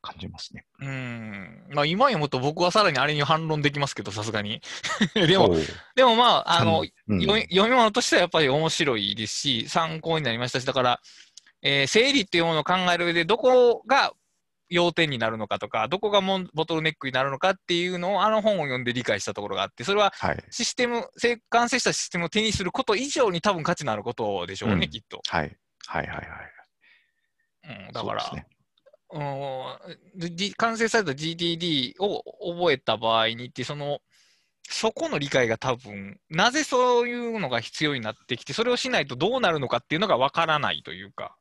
感じますね。うん。まあ今読むと僕はさらにあれに反論できますけど、さすがに。でも、でもまあ、あの、うん、読み物としてはやっぱり面白いですし、参考になりましたし、だから、えー、整理っていうものを考える上で、どこが要点になるのかとか、どこがモンボトルネックになるのかっていうのを、あの本を読んで理解したところがあって、それはシステム、はい、完成したシステムを手にすること以上に多分価値のあることでしょうね、うん、きっと。はい。はいはいはい。うん、だから、ね、うん、完成された GTD を覚えた場合にって、その、そこの理解が多分、なぜそういうのが必要になってきて、それをしないとどうなるのかっていうのがわからないというか。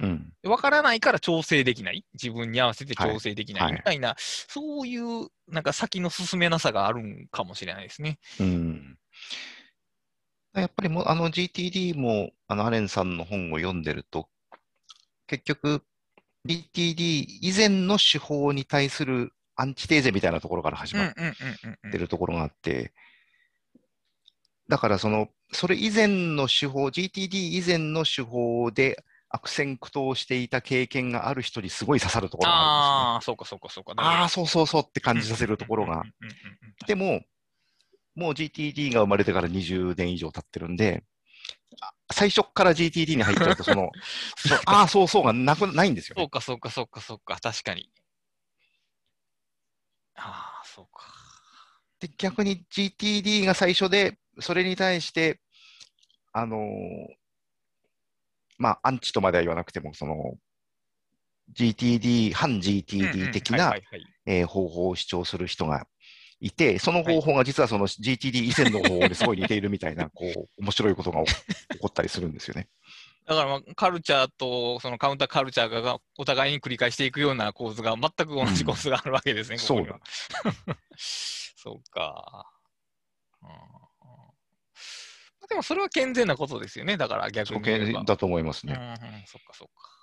うん、分からないから調整できない、自分に合わせて調整できないみたいな、はい。はい、そういうなんか先の進めなさがあるんかもしれないですね。うん、やっぱりもあの GTD もあのアレンさんの本を読んでると、結局、GTD 以前の手法に対するアンチテーゼみたいなところから始まってるところがあって、だからその、それ以前の手法、GTD 以前の手法で悪戦苦闘していた経験がある人にすごい刺さるところがあるんです、ね、ああ、そうかそうかそうか。ああ、そうそうそうって感じさせるところが。でも、もう GTD が生まれてから20年以上経ってるんで、最初から GTD に入っちゃうと、その、そのああ、そうそうがなくないんですよ、ね、そうかそうかそうかそうか、確かに。ああ、そうか。で、逆に GTD が最初で、それに対して、あのー、まあ、アンチとまでは言わなくても、その、GTD、反 GTD 的な方法を主張する人がいて、その方法が実はその GTD 以前の方法ですごい似ているみたいな、こう、面白いことが起こったりするんですよね。だから、まあ、カルチャーとそのカウンターカルチャーがお互いに繰り返していくような構図が全く同じ構図があるわけですね、うん、ここには。そうか。うんでもそれは健全なことですよね、だから逆に健全だと思いますね。うん、そっかそっか。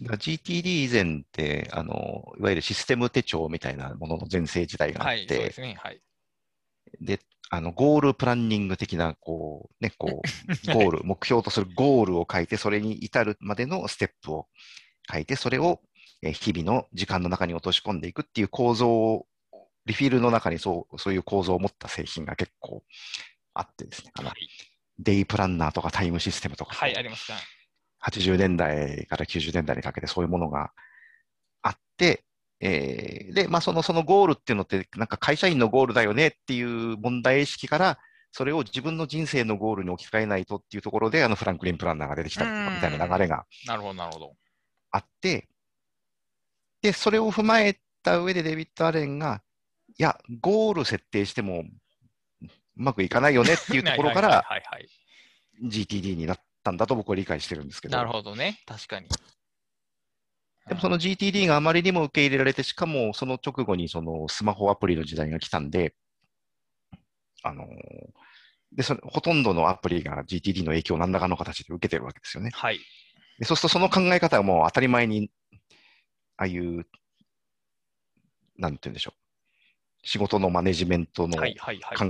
うん、GTD 以前って、あの、いわゆるシステム手帳みたいなものの全盛時代があって、はい、そうですね。はい。で、あの、ゴールプランニング的な、こう、ね、こう、ゴール、目標とするゴールを書いて、それに至るまでのステップを書いて、それを日々の時間の中に落とし込んでいくっていう構造リフィルの中にそうそういう構造を持った製品が結構あってですね、あの、はい、デイプランナーとかタイムシステムとか、はい、ありますか。80年代から90年代にかけてそういうものがあって、えー、で、まあ、その、そのゴールっていうのって、なんか会社員のゴールだよねっていう問題意識から、それを自分の人生のゴールに置き換えないとっていうところで、あのフランクリン・プランナーが出てきたりとかみたいな流れがなるほど、なるほど。あって、で、それを踏まえた上でデビッド・アレンが、いや、ゴール設定してもうまくいかないよねっていうところから GTD になったんだと僕は理解してるんですけど。なるほどね、確かに。でもその GTD があまりにも受け入れられて、しかもその直後にそのスマホアプリの時代が来たんで、あのでそほとんどのアプリが GTD の影響を何らかの形で受けてるわけですよね。はい。でそうするとその考え方はもう当たり前に、ああいう、なんて言うんでしょう。仕事のマネジメントの考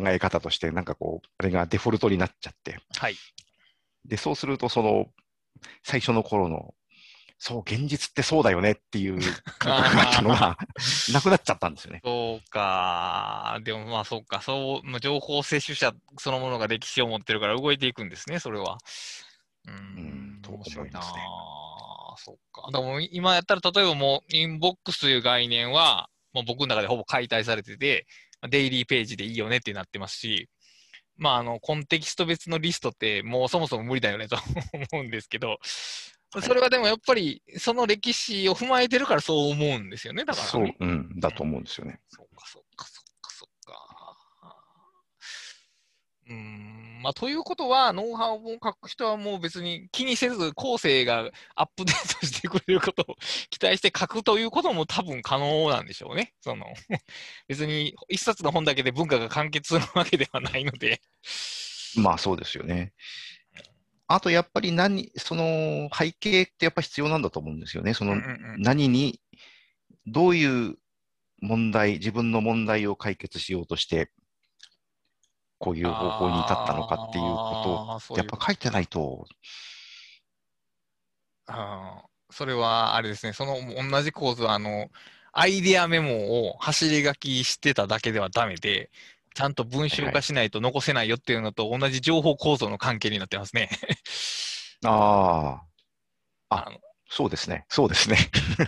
え方として、なんかこう、あれがデフォルトになっちゃって、はい、でそうすると、その最初の頃の、そう、現実ってそうだよねっていう 感覚がったのが なくなっちゃったんですよね。そうか。でもまあそうか。そう、情報摂取者そのものが歴史を持ってるから動いていくんですね、それは。うん、面白いな、ね。そうか。でも今やったら、例えばもう、インボックスという概念は、もう僕の中でほぼ解体されてて、デイリーページでいいよねってなってますし、まあ、あの、コンテキスト別のリストってもうそもそも無理だよねと 思うんですけど、それはでもやっぱりその歴史を踏まえてるからそう思うんですよね、だから、ね、そう、うん、だと思うんですよね。そうか、そうか、そうか、そうか。うん、まあ、ということは、ノウハウを書く人はもう別に気にせず、後世がアップデートしてくれることを 期待して書くということも多分可能なんでしょうね。その 別に一冊の本だけで文化が完結するわけではないので。まあそうですよね。あとやっぱり何、その背景ってやっぱ必要なんだと思うんですよね。その何に、どういう問題、自分の問題を解決しようとして、こういう方向に至ったのかっていうことを、やっぱ書いてないと、あーそれはあれですね、その同じ構図は、あの、アイデアメモを走り書きしてただけではダメで、ちゃんと文章化しないと残せないよっていうのと同じ情報構造の関係になってますね。ああ、ああのそうですね、そうですね。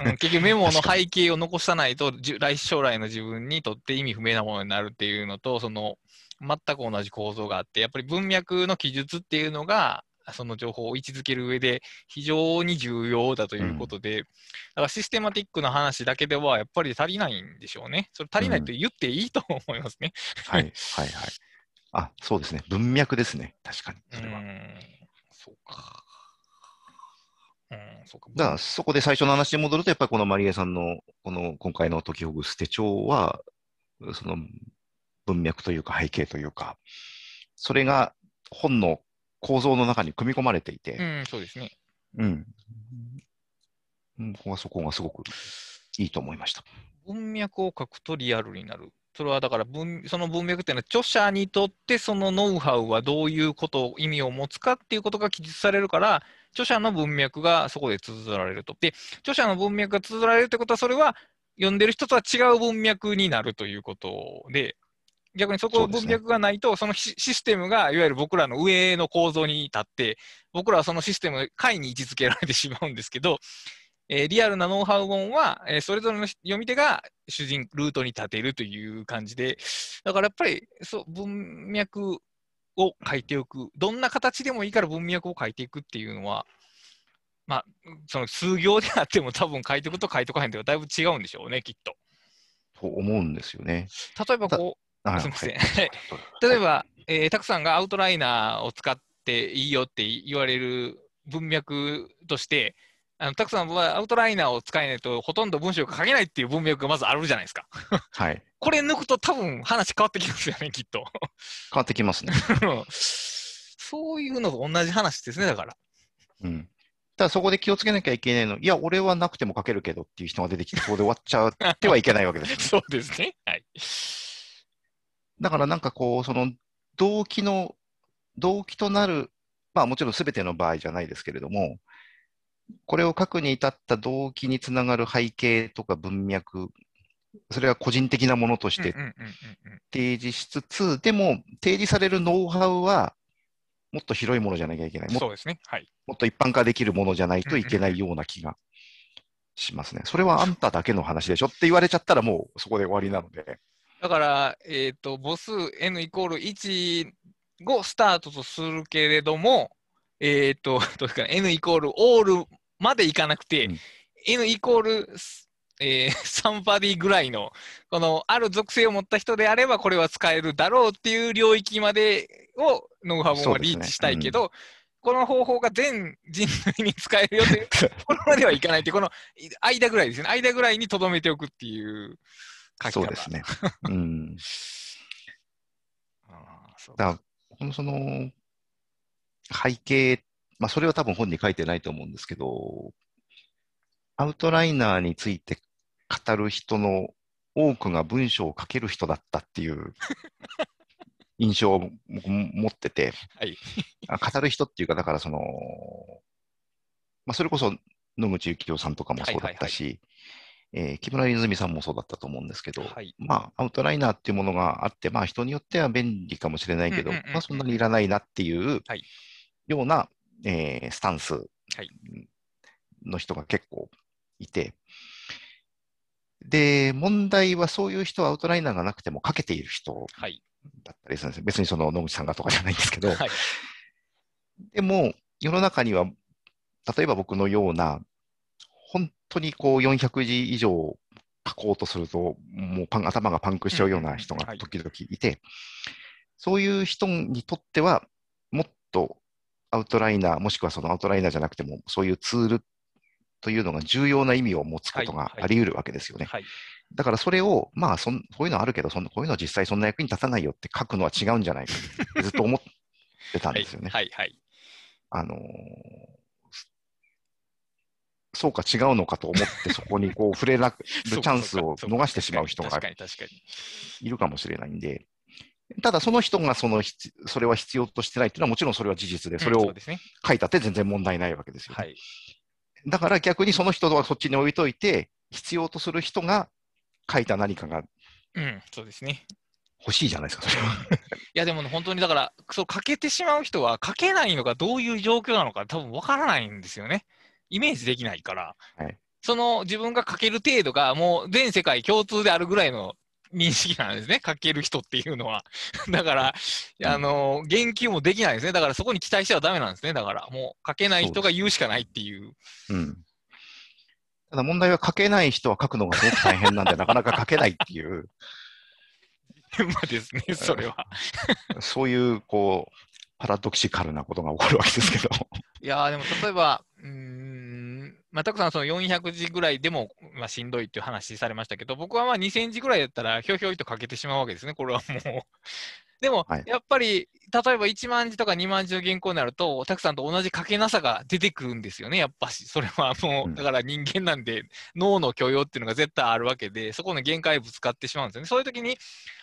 うん結局メモの 背景を残さないと、来将来の自分にとって意味不明なものになるっていうのと、その全く同じ構造があって、やっぱり文脈の記述っていうのが、その情報を位置づける上で非常に重要だということで、だからシステマティックな話だけではやっぱり足りないんでしょうね。それ足りないと言っていいと思いますね。はい、はい、はい。あ、そうですね。文脈ですね。確かに。うそれは。ん、そうか。うん、そうか。だから、そこで最初の話に戻ると、やっぱりこのマリエさんの、この今回の解きほぐす手帳は、その文脈というか背景というか、それが本の構造の中に組み込まれていて、うん、そうですね。うん。うんそこがすごくいいと思いました。文脈を書くとリアルになる。それはだから文、その文脈っていうのは、著者にとってそのノウハウはどういうこと、意味を持つかっていうことが記述されるから、著者の文脈がそこで綴られると。で、著者の文脈が綴られるってことは、それは読んでる人とは違う文脈になるということで、逆にそこ文脈がないと、そのシシステムがいわゆる僕らの上の構造に立って、僕らはそのシステムの下に位置づけられてしまうんですけど、えーリアルなノウハウ本は、えーそれぞれの読み手が主人、ルートに立てるという感じで、だからやっぱりそう文脈を書いておく、どんな形でもいいから文脈を書いていくっていうのは、まあ、その数行であっても多分書いておくと書いておかへんとはだいぶ違うんでしょうね、きっと。と思うんですよね。例えばこすいませんはい例えば、えーたくさんがアウトライナーを使っていいよって言われる文脈として、あのたくさんはアウトライナーを使えないとほとんど文章が書けないっていう文脈がまずあるじゃないですか。はい。これ抜くと多分話変わってきますよね、きっと。変わってきますね。そういうのと同じ話ですね、だから。うん。ただそこで気をつけなきゃいけないの、いや、俺はなくても書けるけどっていう人が出てきて、そこで終わっちゃってはいけないわけですよね。そうですね。はい。だからなんかこう、その動機の、動機となる、まあもちろん全ての場合じゃないですけれども、これを書くに至った動機につながる背景とか文脈、それは個人的なものとして提示しつつ、でも提示されるノウハウはもっと広いものじゃなきゃいけない。もそうですね。はい。もっと一般化できるものじゃないといけないような気がしますね。それはあんただけの話でしょって言われちゃったらもうそこで終わりなので。だから、えっ、と、母数 n イコール1をスタートとするけれども、えっ、と、どうかね、n イコールオールまでいかなくて、うん。N イコール、えー、サンバディぐらいの、このある属性を持った人であれば、これは使えるだろうっていう領域までをノウハウ本はリーチしたいけど、この方法が全人類に使えるよという、これまではいかないってこの 間ぐらいですね、間ぐらいに留めておくっていう書き方。そうですね。うん。あーそうだから、このその背景、まあそれは多分本に書いてないと思うんですけど、アウトライナーについて語る人の多くが文章を書ける人だったっていう 印象を持ってて、はい。あ語る人っていうか、だからその、まあ、それこそ野口幸雄さんとかもそうだったし、えー木村泉さんもそうだったと思うんですけど、はいまあ、アウトライナーっていうものがあって、まあ、人によっては便利かもしれないけど、うんうんうんうんまあ、そんなにいらないなっていうはいような、えースタンスはいの人が結構いて、で、問題はそういう人はアウトライナーがなくても書けている人はい。だったりするんですよ。別にその野口さんがとかじゃないんですけど、はい。でも、世の中には、例えば僕のような、本当にこう400字以上書こうとすると、もうパン頭がパンクしちゃうような人がはい時々いて、そういう人にとっては、もっとアウトライナー、もしくはそのアウトライナーじゃなくても、そういうツールというのが重要な意味を持つことがあり得るわけですよね。はい。だからそれを、まあそん、こういうのあるけどそん、こういうのは実際そんな役に立たないよって書くのは違うんじゃないかずっと思ってたんですよね。はい。はい。あのーそうか違うのかと思ってそこにこう触れなくるチャンスを逃してしまう人が、いるかもしれないんで、ただその人がそのそれは必要としてないっていうのはもちろんそれは事実で、それを。書いたって全然問題ないわけですよね、だから逆にその人はそっちに置いといて、必要とする人が書いた何かがうん、そうですね。欲しいじゃないですか、それは。いや、でも本当にだから、そう、かけてしまう人は、かけないのがどういう状況なのか、多分わからないんですよね。イメージできないから。はいその自分がかける程度が、もう全世界共通であるぐらいの認識なんですね、かける人っていうのは。だから、あの、言及もできないですね。だからそこに期待してはダメなんですね。だから、もう、かけない人が言うしかないっていう。うん。ただ問題は書けない人は書くのがすごく大変なんで、なかなか書けないっていう、まあですね、それは。そういう、こう、パラドキシカルなことが起こるわけですけど。いやーでも例えば、うーん、まあ、たくさんその400字ぐらいでも、まあ、しんどいっていう話されましたけど、僕はまあ2000字ぐらいだったら、ひょいひょいとかけてしまうわけですね、これはもう。でもはい、やっぱり、例えば1万字とか2万字の原稿になると、たくさんと同じ書けなさが出てくるんですよね、やっぱし。それはもうんう、だから人間なんで、脳の許容っていうのが絶対あるわけで、そこの限界ぶつかってしまうんですよね。そういう時に、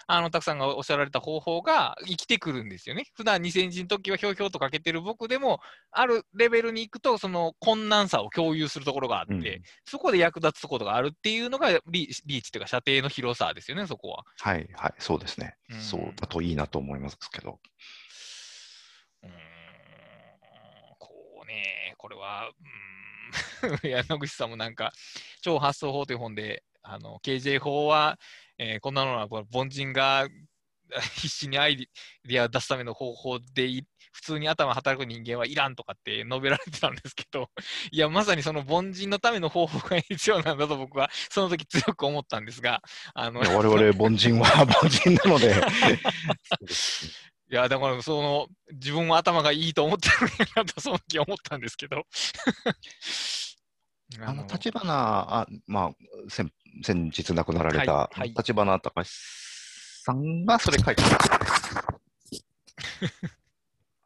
あの、たくさんがおっしゃられた方法が生きてくるんですよね。普段2000字の時はひょいひょいとかけてる僕でも、あるレベルに行くと、その困難さを共有するところがあって、うんそこで役立つことがあるっていうのがリリーチというか、射程の広さですよね、そこは。はい、はい、そうですね。うんそうだといいなと思いますけど。うーん、こうね、これは、うーん、野口さんもなんか、超発想法という本で、あの KJ 法は、えーこんなのは凡人が 必死にアイディアを出すための方法でい普通に頭働く人間はいらんとかって述べられてたんですけど、いや、まさにその凡人のための方法が必要なんだと僕はその時強く思ったんですが、あの我々凡人は凡人なので、いや、だから、その、自分も頭がいいと思ってるなと、その時思ったんですけど。あの立花あ、まあ、先先日亡くなられた立花隆さんがそれ書いてた。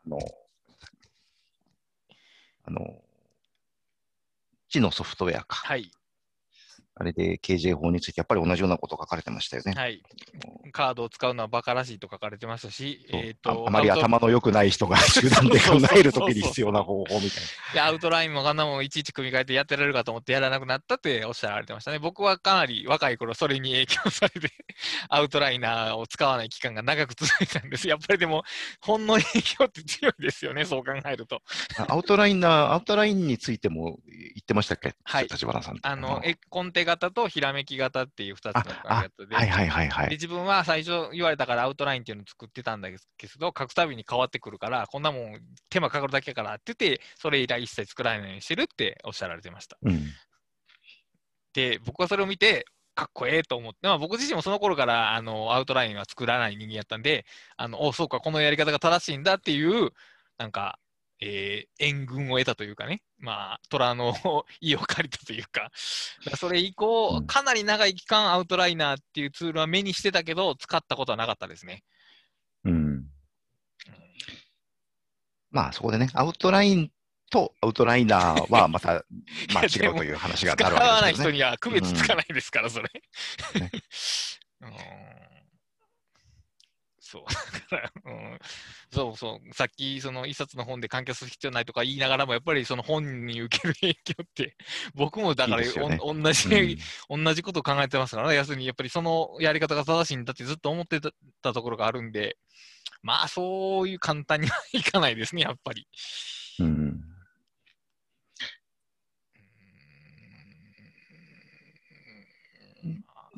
あの、あの、知のソフトウェアか。はい、あれで KJ 法についてやっぱり同じようなこと書かれてましたよね。はい。カードを使うのはバカらしいと書かれてましたし、えっ、と、ああまり頭の良くない人が集団で考えるときに必要な方法みたいいやアウトラインもあんなもんいちいち組み替えてやってられるかと思ってやらなくなったっておっしゃられてましたね。僕はかなり若い頃それに影響されて、アウトライナーを使わない期間が長く続いたんです。やっぱりでも、ほんの影響って強いですよね、そう考えると。な。アウトラインな、アウトラインについても言ってましたっけ？はい立花さん。あの、えコンテ型とひらめき型っていう2つの考えあ方で。はいはいはいはでい。自分は最初言われたからアウトラインっていうのを作ってたんだけど、書くたびに変わってくるから、こんなもん手間かかるだけやからって言って、それ以来一切作らないようにしてるっておっしゃられてました。うん。で、僕はそれを見て、かっこええと思って、まあ、僕自身もその頃からあのアウトラインは作らない人間やったんで、あのおそうか、このやり方が正しいんだっていう、なんか、えー援軍を得たというかね、まあ、虎の 意を借りたというか、だからそれ以降、うんかなり長い期間、アウトライナーっていうツールは目にしてたけど、使ったことはなかったですね。うん。まあそこでね、アウトラインとアウトライナーはまた、まあ違うという話がなる使わないわけですよね。人には区別つかないですから、それ。ねうん そう、だから、うん、そうそう、さっき、その一冊の本で完結する必要ないとか言いながらも、やっぱりその本に受ける影響って、僕もだからいいですよね。おん同じ、同じことを考えてますからね、要するにやっぱりそのやり方が正しいんだってずっと思ってたたところがあるんで、まあそういう簡単にはいかないですね、やっぱり。うん。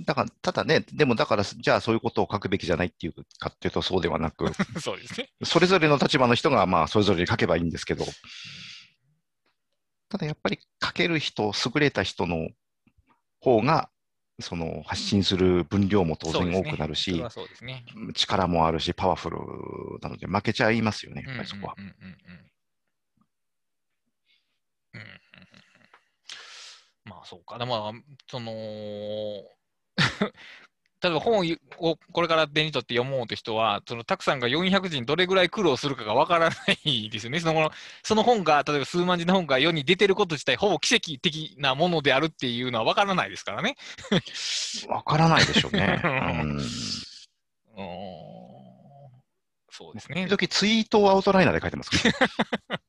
だから、ただね、でもだから、じゃあそういうことを書くべきじゃないっていうかっていうと、そうではなく、そうですね。それぞれの立場の人が、まあ、それぞれに書けばいいんですけど、ただやっぱり書ける人、優れた人の方が、その発信する分量も当然多くなるし、ね、力もあるし、パワフルなので、負けちゃいますよね、やっぱりそこは。まあそうか、でもその 例えば本をこれから手に取って読もうという人は、そのたくさんが400字にどれぐらい苦労するかがわからないですよね。そのその本が、例えば数万字の本が世に出てること自体、ほぼ奇跡的なものであるっていうのはわからないですからね。わからないでしょうね。うんそうですね。時々ツイートをアウトライナーで書いてますから、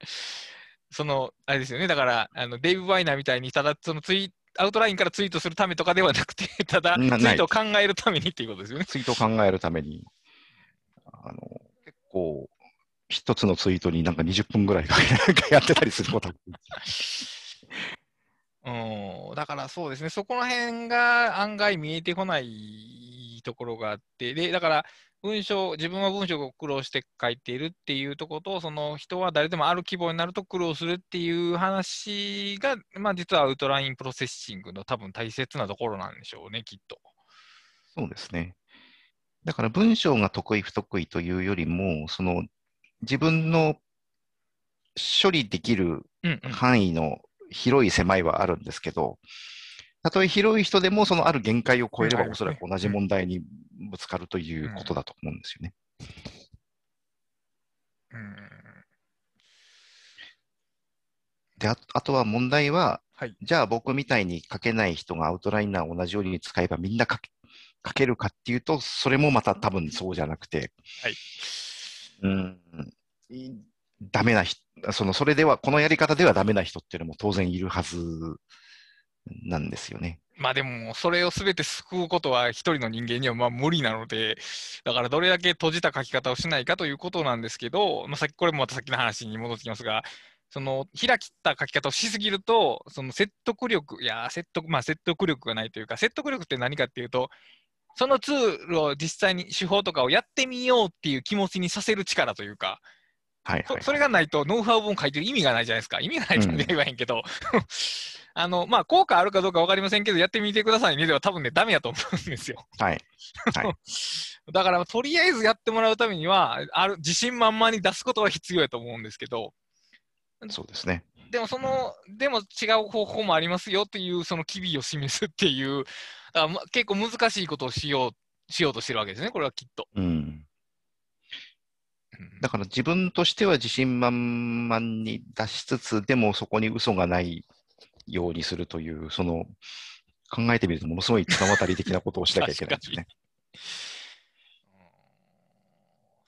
その、あれですよね、だから、あのデイブ・バイナーみたいに、ただ、そのツイアウトラインからツイートするためとかではなくて、ただ、ツイなートを考えるためにっていうことですよね。ツイートを考えるために、あの結構、一つのツイートになんか20分ぐらいかけやってたりすることがうん、だからそうですね、そこら辺が案外見えてこないところがあって、で、だから、文章、自分は文章を苦労して書いているっていうところと、その人は誰でもある規模になると苦労するっていう話が、まあ実はアウトラインプロセッシングの多分大切なところなんでしょうね、きっと。そうですね。だから文章が得意不得意というよりも、その自分の処理できる。範囲の広い狭いはあるんですけど、たとえ広い人でもそのある限界を超えればおそらく同じ問題にぶつかるということだと思うんですよね。うん。で、ああとは問題は、はい。じゃあ僕みたいに書けない人がアウトライナーを同じように使えばみんな書け書けるかっていうと、それもまた多分そうじゃなくて、はい。うん、いダメな人、その、それでは、このやり方ではダメな人っていうのも当然いるはずなんですよね。まあでも、それをすべて救うことは一人の人間にはまあ無理なので、だからどれだけ閉じた書き方をしないかということなんですけど、まあ、さっきこれもまたさっきの話に戻ってきますが、その開きった書き方をしすぎると、その説得力、いやー、説得、まあ説得力がないというか、説得力って何かっていうと、そのツールを実際に手法とかをやってみようっていう気持ちにさせる力というか、はい、はい。そそれがないと、ノウハウ本書いてる意味がないじゃないですか。意味がないとは言わへんけど、あの、まあ、効果あるかどうかわかりませんけど、やってみてくださいねでは多分ね、ダメやと思うんですよ。はい。はい だから、とりあえずやってもらうためには、ある、自信満々に出すことは必要やと思うんですけど、そうですね。でもその、でも違う方法もありますよっていう、その機微を示すっていう、だからま結構難しいことをしよう、しようとしてるわけですね、これはきっと。うん。うんだから自分としては自信満々に出しつつ、でもそこに嘘がないようにするという、その、考えてみるとものすごい綱渡り的なことをしなきゃいけないんですよね。うん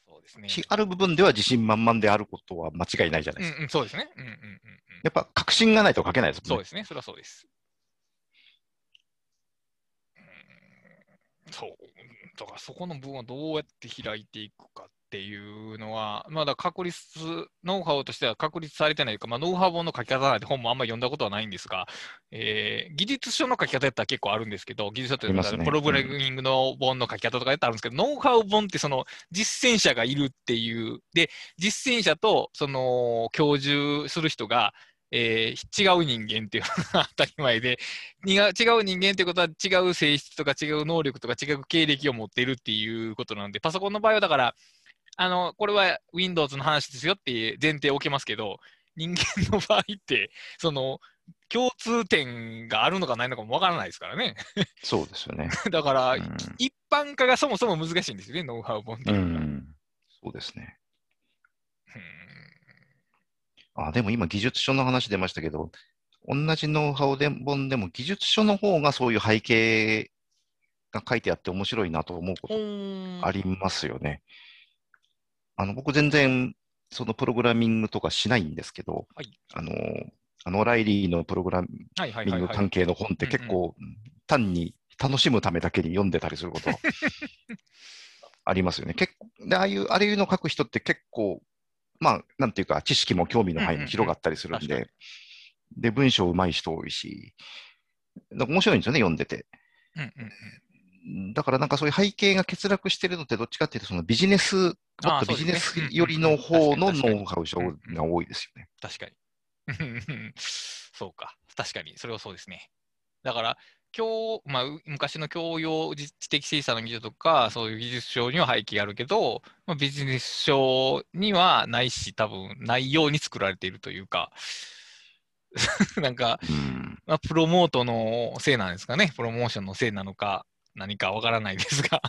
そうですね。しある部分では自信満々であることは間違いないじゃないですか。うんうん、そうですね。うんうんうんうん。やっぱ確信がないと書けないですもんね。そうですね。それはそうです。うんそう。だからそこの部分をどうやって開いていくかっていうのは、まだ確立、ノウハウとしては確立されてないか、まあ、ノウハウ本の書き方なんて本もあんまり読んだことはないんですが、えー技術書の書き方やったら結構あるんですけど、技術書ってね。プログラミングの本の書き方とかやったらあるんですけど、ノウハウ本ってその実践者がいるっていう、で、実践者とその教授する人が、えー違う人間っていうのが当たり前で、違う人間っていうことは違う性質とか違う能力とか違う経歴を持っているっていうことなんで、パソコンの場合はだから、あの、これは Windows の話ですよっていう前提を置けますけど、人間の場合って、その、共通点があるのかないのかもわからないですからね。そうですよね。だから、うん一般化がそもそも難しいんですよね、ノウハウ本ってういうのが。ん。そうですね。うんあ、でも今技術書の話出ましたけど、同じノウハウで本でも技術書の方がそういう背景が書いてあって面白いなと思うことありますよね。あの、僕全然そのプログラミングとかしないんですけど、はいあの、あのライリーのプログラミング関。係の本って結構単に楽しむためだけに読んでたりすること ありますよね。結構、で、ああいう、ああいうの書く人って結構、まあ、なんていうか、知識も興味の範囲も広がったりするんうんうんうんで、で、文章上手い人多いし、面白いんですよね、読んでて。うんうんうんだからなんかそういう背景が欠落してるのってどっちかっていうと、そのビジネス、もっとビジネス寄りの方のノウハウ書が多いですよね。確かに。そうか。確かに、それはそうですね。だから、教、まあ、う昔の教養知的生産の技術とか、そういう技術書には背景があるけど、まあ、ビジネス書にはないし、多分ないように作られているというか、なんか、うん。まあ、プロモートのせいなんですかね、プロモーションのせいなのか、何かわからないですが。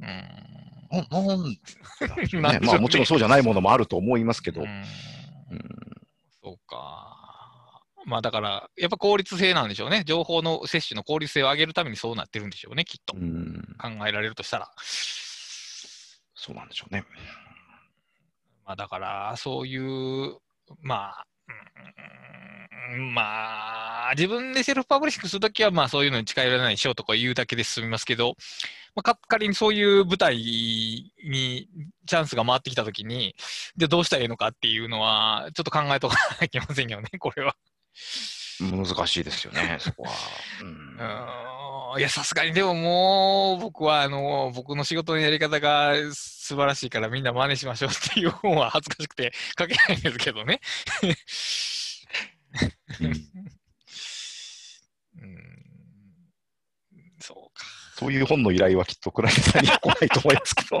うーん。ななんねねまあ もちろんそうじゃないものもあると思いますけど、ううんんそうか。まあだから、やっぱ効率性なんでしょうね。情報の摂取の効率性を上げるためにそうなってるんでしょうね、きっと。うん考えられるとしたら。そうなんでしょうね。まあだから、そういう、まあ、うんまあ、自分でセルフパブリッシングするときは、まあそういうのに近寄らないしようとか言うだけで済みますけど、まあ、か仮にそういう舞台にチャンスが回ってきたときに、で、どうしたらいいのかっていうのは、ちょっと考えとかなきゃいけませんよね、これは。難しいですよね、そこは。うんいや、さすがにでももう、僕は、あの、僕の仕事のやり方が素晴らしいからみんな真似しましょうっていう本は恥ずかしくて書けないんですけどね。うんうん、そうか。そういう本の依頼はきっと倉石さんには来ないと思いますけど。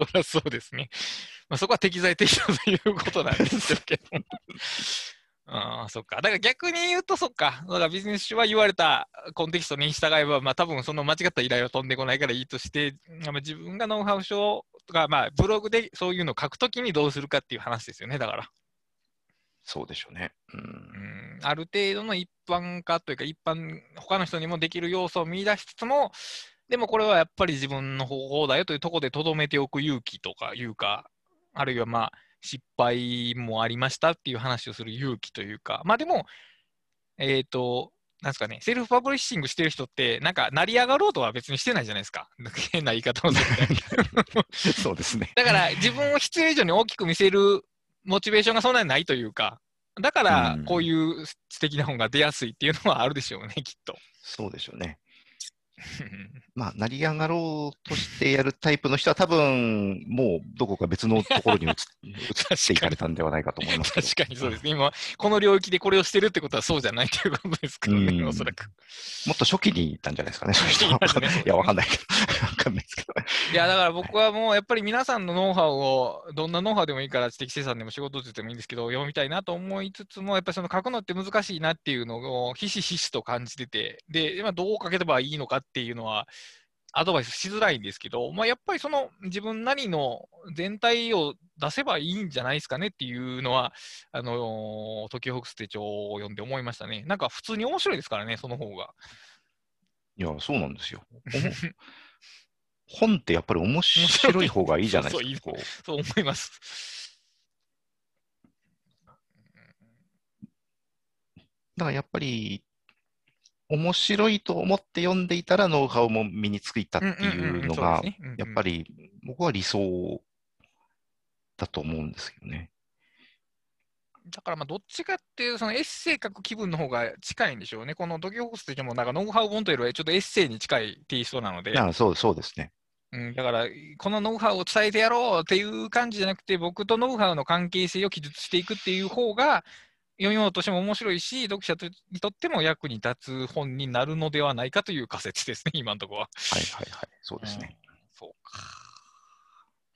そりゃそうですね。まあ、そこは適材適所ということなんですけど。ああ、そっか。だから逆に言うと、そっか。だからビジネス書は言われたコンテキストに従えば、まあ多分その間違った依頼は飛んでこないからいいとして、まあ、自分がノウハウ書とか、まあブログでそういうのを書くときにどうするかっていう話ですよね。だから。そうでしょうね。ううんん、ある程度の一般化というか、一般、他の人にもできる要素を見出しつつも、でもこれはやっぱり自分の方法だよというところでとどめておく勇気とかいうか、あるいはまあ失敗もありましたっていう話をする勇気というか、まあでも、えっ、と、なんですかね、セルフパブリッシングしてる人って、なんか成り上がろうとは別にしてないじゃないですか。変な言い方をすると そうですね。だから自分を必要以上に大きく見せるモチベーションがそんなにないというか、だからうんこういう素敵な本が出やすいっていうのはあるでしょうね、きっと。そうでしょうね。まあ、成り上がろうとしてやるタイプの人は多分、もうどこか別のところに移っていかれたんではないかと思いますけど。確かにそうですね。今、この領域でこれをしてるってことはそうじゃないということですからね、うんおそらく。もっと初期に行ったんじゃないですかね、そういう人は。いや、わかんないけど。わかんないですけど。いや、だから僕はもうやっぱり皆さんのノウハウを、どんなノウハウでもいいから、知的生産でも仕事術でもいいんですけど、読みたいなと思いつつも、やっぱりその書くのって難しいなっていうのをひしひしと感じてて、で、今どう書ければいいのかっていうのは、アドバイスしづらいんですけど、まあ、やっぱりその自分なりの全体を出せばいいんじゃないですかねっていうのは、あのー、時ホークス手帳を読んで思いましたね。なんか普通に面白いですからね、その方が。いや、そうなんですよ。本ってやっぱり面白い方がいいじゃないですか。そう思います。だからやっぱり、面白いと思って読んでいたらノウハウも身についたっていうのが、やっぱり。り僕は理想だと思うんですよね。だからまあどっちかっていう、そのエッセイ書く気分の方が近いんでしょうね。このドキホークスってもなんかノウハウ本というよりはちょっとエッセイに近いテイストなので、いやそうそうですね。うん、だからこのノウハウを伝えてやろうっていう感じじゃなくて、僕とノウハウの関係性を記述していくっていう方が、読み物としても面白いし、読者にとっても役に立つ本になるのではないかという仮説ですね、今のところは。はいはいはい。そうですね。うんそうか。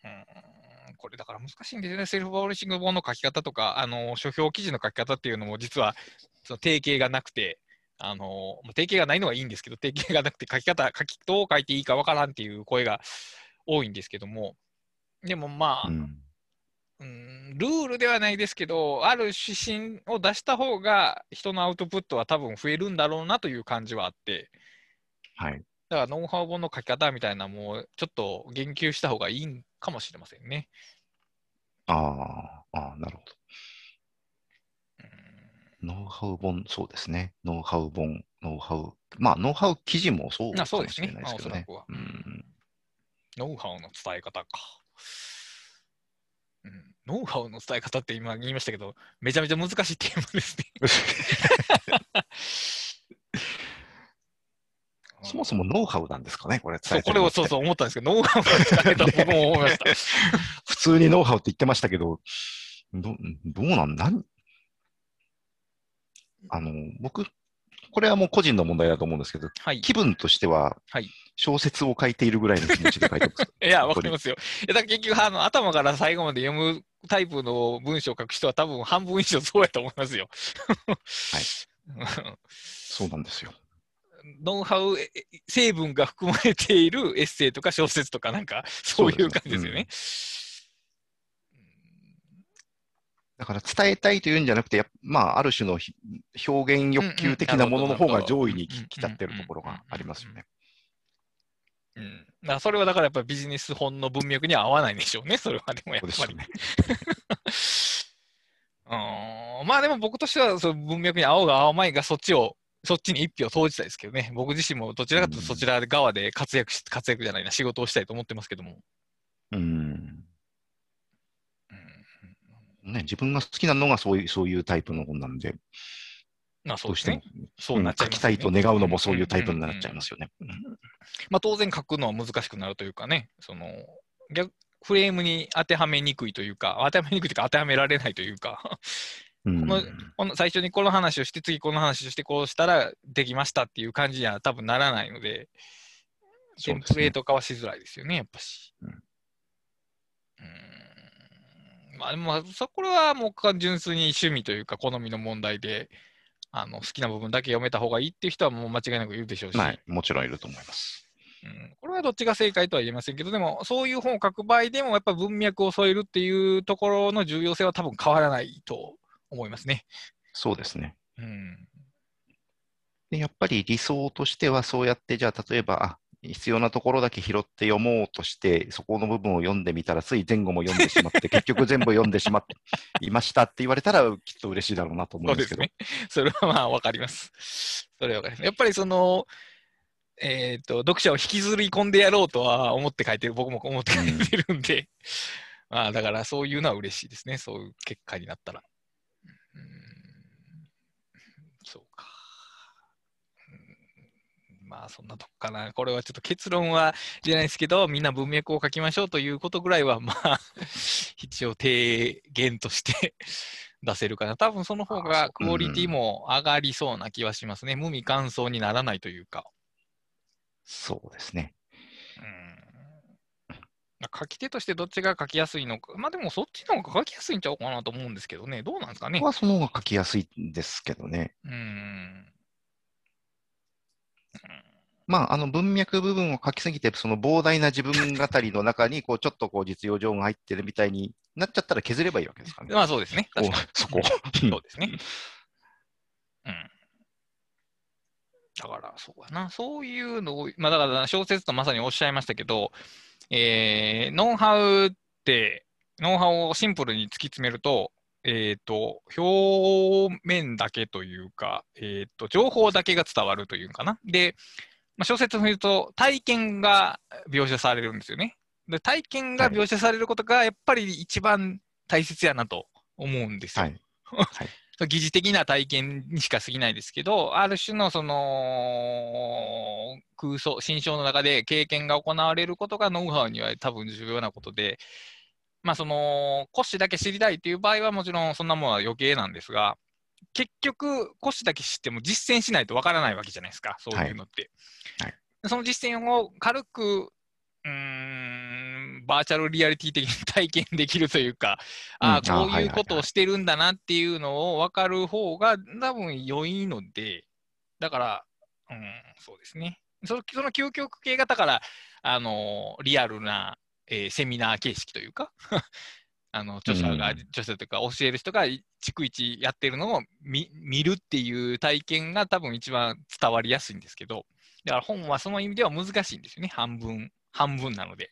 うん、これだから難しいんですよね。セルフパブリッシング本の書き方とか、あの書評記事の書き方っていうのも実はその定型がなくて、あのまあ定型がないのはいいんですけど、定型がなくて書き方、書きどう書いていいかわからんっていう声が多いんですけども、でもまあ、うんうん、ルールではないですけど、ある指針を出した方が人のアウトプットは多分増えるんだろうなという感じはあって、はい。だからノウハウ本の書き方みたいなのもちょっと言及した方がいいんかもしれませんね。ああ、なるほうんど。ノウハウ本、そうですね。ノウハウ本、ノウハウ。まあ、ノウハウ記事もそうあかもしそうですねれないですけどねノウハウの伝え方か。うん、ノウハウの伝え方って今言いましたけど、めちゃめちゃ難しいテーマですね。そもそもノウハウなんですかね、これ伝えてこれをそうそう思ったんですけど、ノウハウの伝え方僕も思いました。普通にノウハウって言ってましたけど、どどうなんなんあの、僕、これはもう個人の問題だと思うんですけど、はい。気分としてははい、小説を書いているぐらいの気持ちで書いてます。いや、わかりますよ。いやだ結局あの、頭から最後まで読むタイプの文章を書く人は多分半分以上そうやと思いますよ。はい。そうなんですよ。ノウハウ、え成分が含まれているエッセイとか小説とかなんか、そういう感じですよね。だから伝えたいというんじゃなくて、まあ、ある種のひ表現欲求的なものの方が上位にき来ちゃってるところがありますよね。うん、だそれはだからやっぱりビジネス本の文脈には合わないんでしょうね、それはでもやっぱり。ね。うんまあでも僕としてはその文脈に合おうが合わないがそっちを、そっちに一票投じたいですけどね。僕自身もどちらかというとそちら側で活躍し、活躍じゃないな、仕事をしたいと思ってますけども。うん。うんね、自分が好きなのがそういうそういうタイプの本なんで、まあそうですどうしても。ね。そうなっちゃいますよね。書きたいと願うのもそういうタイプになっちゃいますよね。まあ当然書くのは難しくなるというかね、その逆フレームに当てはめにくいというか、当てはめにくいというか当てはめられないというか、うん。このこの最初にこの話をして、次この話をして、こうしたらできましたっていう感じには多分ならないので、テンプレート化はしづらいですよね、やっぱし。うん。うんまあでも、そこれはもう純粋に趣味というか、好みの問題で、あの好きな部分だけ読めた方がいいっていう人はもう間違いなくいるでしょうし、はい、もちろんいると思います。うん、これはどっちが正解とは言えませんけど、でも、そういう本を書く場合でも、やっぱ文脈を添えるっていうところの重要性は多分変わらないと思いますね。そうですね。うん。でやっぱり理想としては、そうやって、じゃあ、例えば、あ必要なところだけ拾って読もうとして、そこの部分を読んでみたら、つい前後も読んでしまって、結局全部読んでしまっていましたって言われたら、きっと嬉しいだろうなと思そううんでけど。ですすね。それはまあわかります。それはわかります。やっぱりその、えっ、と、読者を引きずり込んでやろうとは思って書いてる、僕も思って書いてるんで、まあだからそういうのは嬉しいですね。そういう結果になったら。うん、そうか。うんまあそんなとこかな。これはちょっと結論は出ないですけど、みんな文脈を書きましょうということぐらいは、まあ、一応提言として 出せるかな。多分その方がクオリティも上がりそうな気はしますね。無味乾燥にならないというか。そうですね。うん書き手としてどっちが書きやすいのか。まあでもそっちの方が書きやすいんちゃうかなと思うんですけどね。どうなんですかね僕。はその方が書きやすいんですけどね。うん。まあ、あの文脈部分を書きすぎて、その膨大な自分語りの中に、こう、ちょっとこう、実用上が入ってるみたいになっちゃったら削ればいいわけですからね。まあそうですね。確かに。そこ。そうですね。うん。だから、そうやな。そういうのを、まあだから小説とまさにおっしゃいましたけど、えーノウハウって、ノウハウをシンプルに突き詰めると、えっ、と、表面だけというか、えっ、と、情報だけが伝わるというかな。で、まあ、小説を見ると、体験が描写されるんですよね。で、体験が描写されることが、やっぱり一番大切やなと思うんですよ。はい。疑似的な体験にしか過ぎないですけど、ある種のその空想、心象の中で経験が行われることがノウハウには多分重要なことで、まあその、骨子だけ知りたいという場合はもちろんそんなものは余計なんですが、結局、骨子だけ知っても実践しないとわからないわけじゃないですか、そういうのって。はいその実践を軽く、うーん、バーチャルリアリティ的に体験できるというか、ああ、うんあこうはいはいはいいうことをしてるんだなっていうのを分かる方が多分良いので、だから、うん、そうですね。そのその究極系が、だから、あの、リアルな、えーセミナー形式というか、あの著者が、うん著者というか、教える人が逐一やってるのを見見るっていう体験が多分一番伝わりやすいんですけど、だから本はその意味では難しいんですよね、半分、半分なので、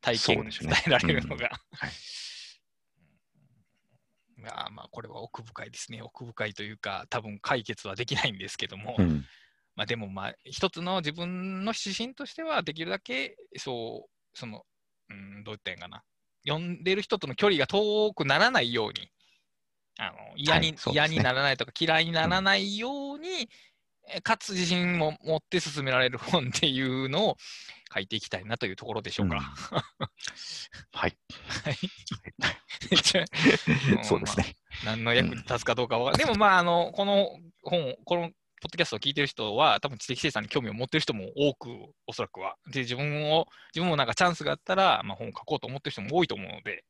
体験伝えられるのが。はいいやーまあこれは奥深いですね。奥深いというか、多分解決はできないんですけども、うん。まあでもまあ一つの自分の指針としてはできるだけそう、その、うん、どう言ったらいいんかな。読んでる人との距離が遠くならないように、あの嫌に、嫌にならないとか嫌いにならないように、えかつ自信も持って進められる本っていうのを書いていきたいなというところでしょうか。はい。はい。じゃあうんそうですね。何の役に立つかどうかは、でもまあ、あの、この本、このポッドキャストを聞いてる人は、多分知的生産に興味を持ってる人も多く、おそらくは。で、自分を、自分もなんかチャンスがあったら、まあ、本を書こうと思ってる人も多いと思うので、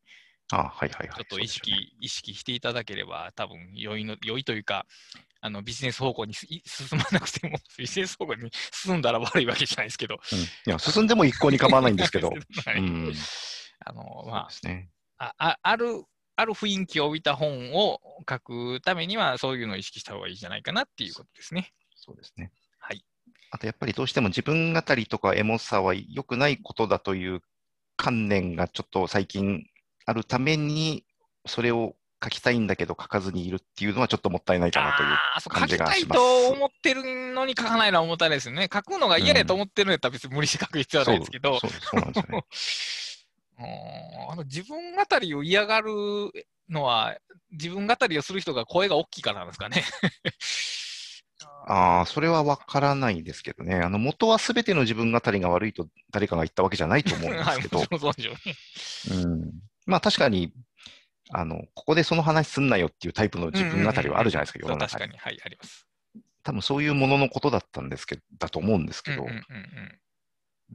あはいはいはい。ちょっと意識、ね意識していただければ、多分良いの、良いというか、あのビジネス方向に進まなくても、ビジネス方向に進んだら悪いわけじゃないですけど。うんいや、進んでも一向に構わないんですけど。はいうん。あの、まですね。あ、あある、ある雰囲気を帯びた本を書くためには、そういうのを意識した方がいいんじゃないかなっていうことですね。そうですね。はい。あとやっぱりどうしても自分語りとかエモさは良くないことだという観念がちょっと最近あるために、それを書きたいんだけど書かずにいるっていうのはちょっともったいないかなという。ああー、そう書感きたいじがしますと思ってるのに書かないのは重たいですよね。書くのが嫌やと思ってるんやったら別に無理して書く必要はないですけど、そうそうそうなんですよね。うんあの自分語りを嫌がるのは、自分語りをする人が声が大きいからなんですかね。ああ、それは分からないですけどね。あの元はすべての自分語りが悪いと誰かが言ったわけじゃないと思うんで はい、すけどもち、ろんそうん、まあ確かに、あの、ここでその話すんなよっていうタイプの自分語りはあるじゃないですか、世の中に。確かに、はい、あります。多分そういうもののことだったんですけど、だと思うんですけどうんうん、うんうん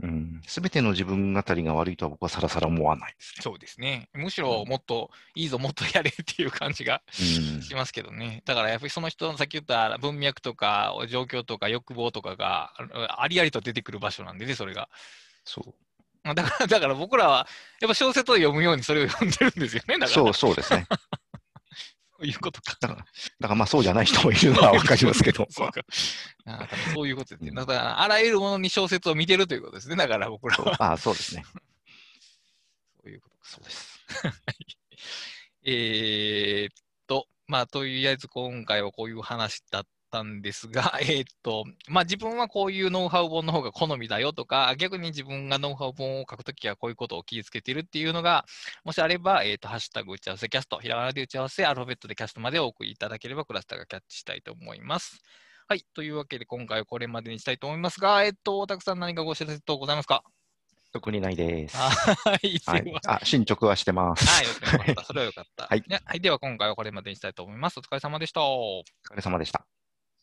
うん、すべての自分語りが悪いとは僕はさらさら思わないですそうですね。むしろもっといいぞ、もっとやれっていう感じがね。しますけどね。だからやっぱりその人のさっき言った文脈とか状況とか欲望とかがあありありと出てくる場所なんでね、それが。そうまあだから、だから僕らはやっぱ小説を読むようにそれを読んでるんですよね。だからそうそうですね。そういうことか。だから、だからまあそうじゃない人もいるのはわかりますけど。そうか。あそういうことですね。だから、あらゆるものに小説を見てるということですね。だから僕らは。ああ、そうですね。そういうことか。そうです。えーっと、まあ、とりあえず今回はこういう話だったんですが、えーっと、まあ自分はこういうノウハウ本の方が好みだよとか、逆に自分がノウハウ本を書くときはこういうことを気をつけているっていうのが、もしあれば、えーっと、ハッシュタグ打ち合わせキャスト、ひらがなで打ち合わせ、アルファベットでキャストまでお送りいただければ、クラスターがキャッチしたいと思います。はい。というわけで、今回はこれまでにしたいと思いますが、えーっと、たくさん何かご知らせ等ございますか？特にないです。はい。あ、進捗はしてます。はい、よかった。それはよかった。はいねはい。では、今回はこれまでにしたいと思います。お疲れ様でした。お疲れ様でした。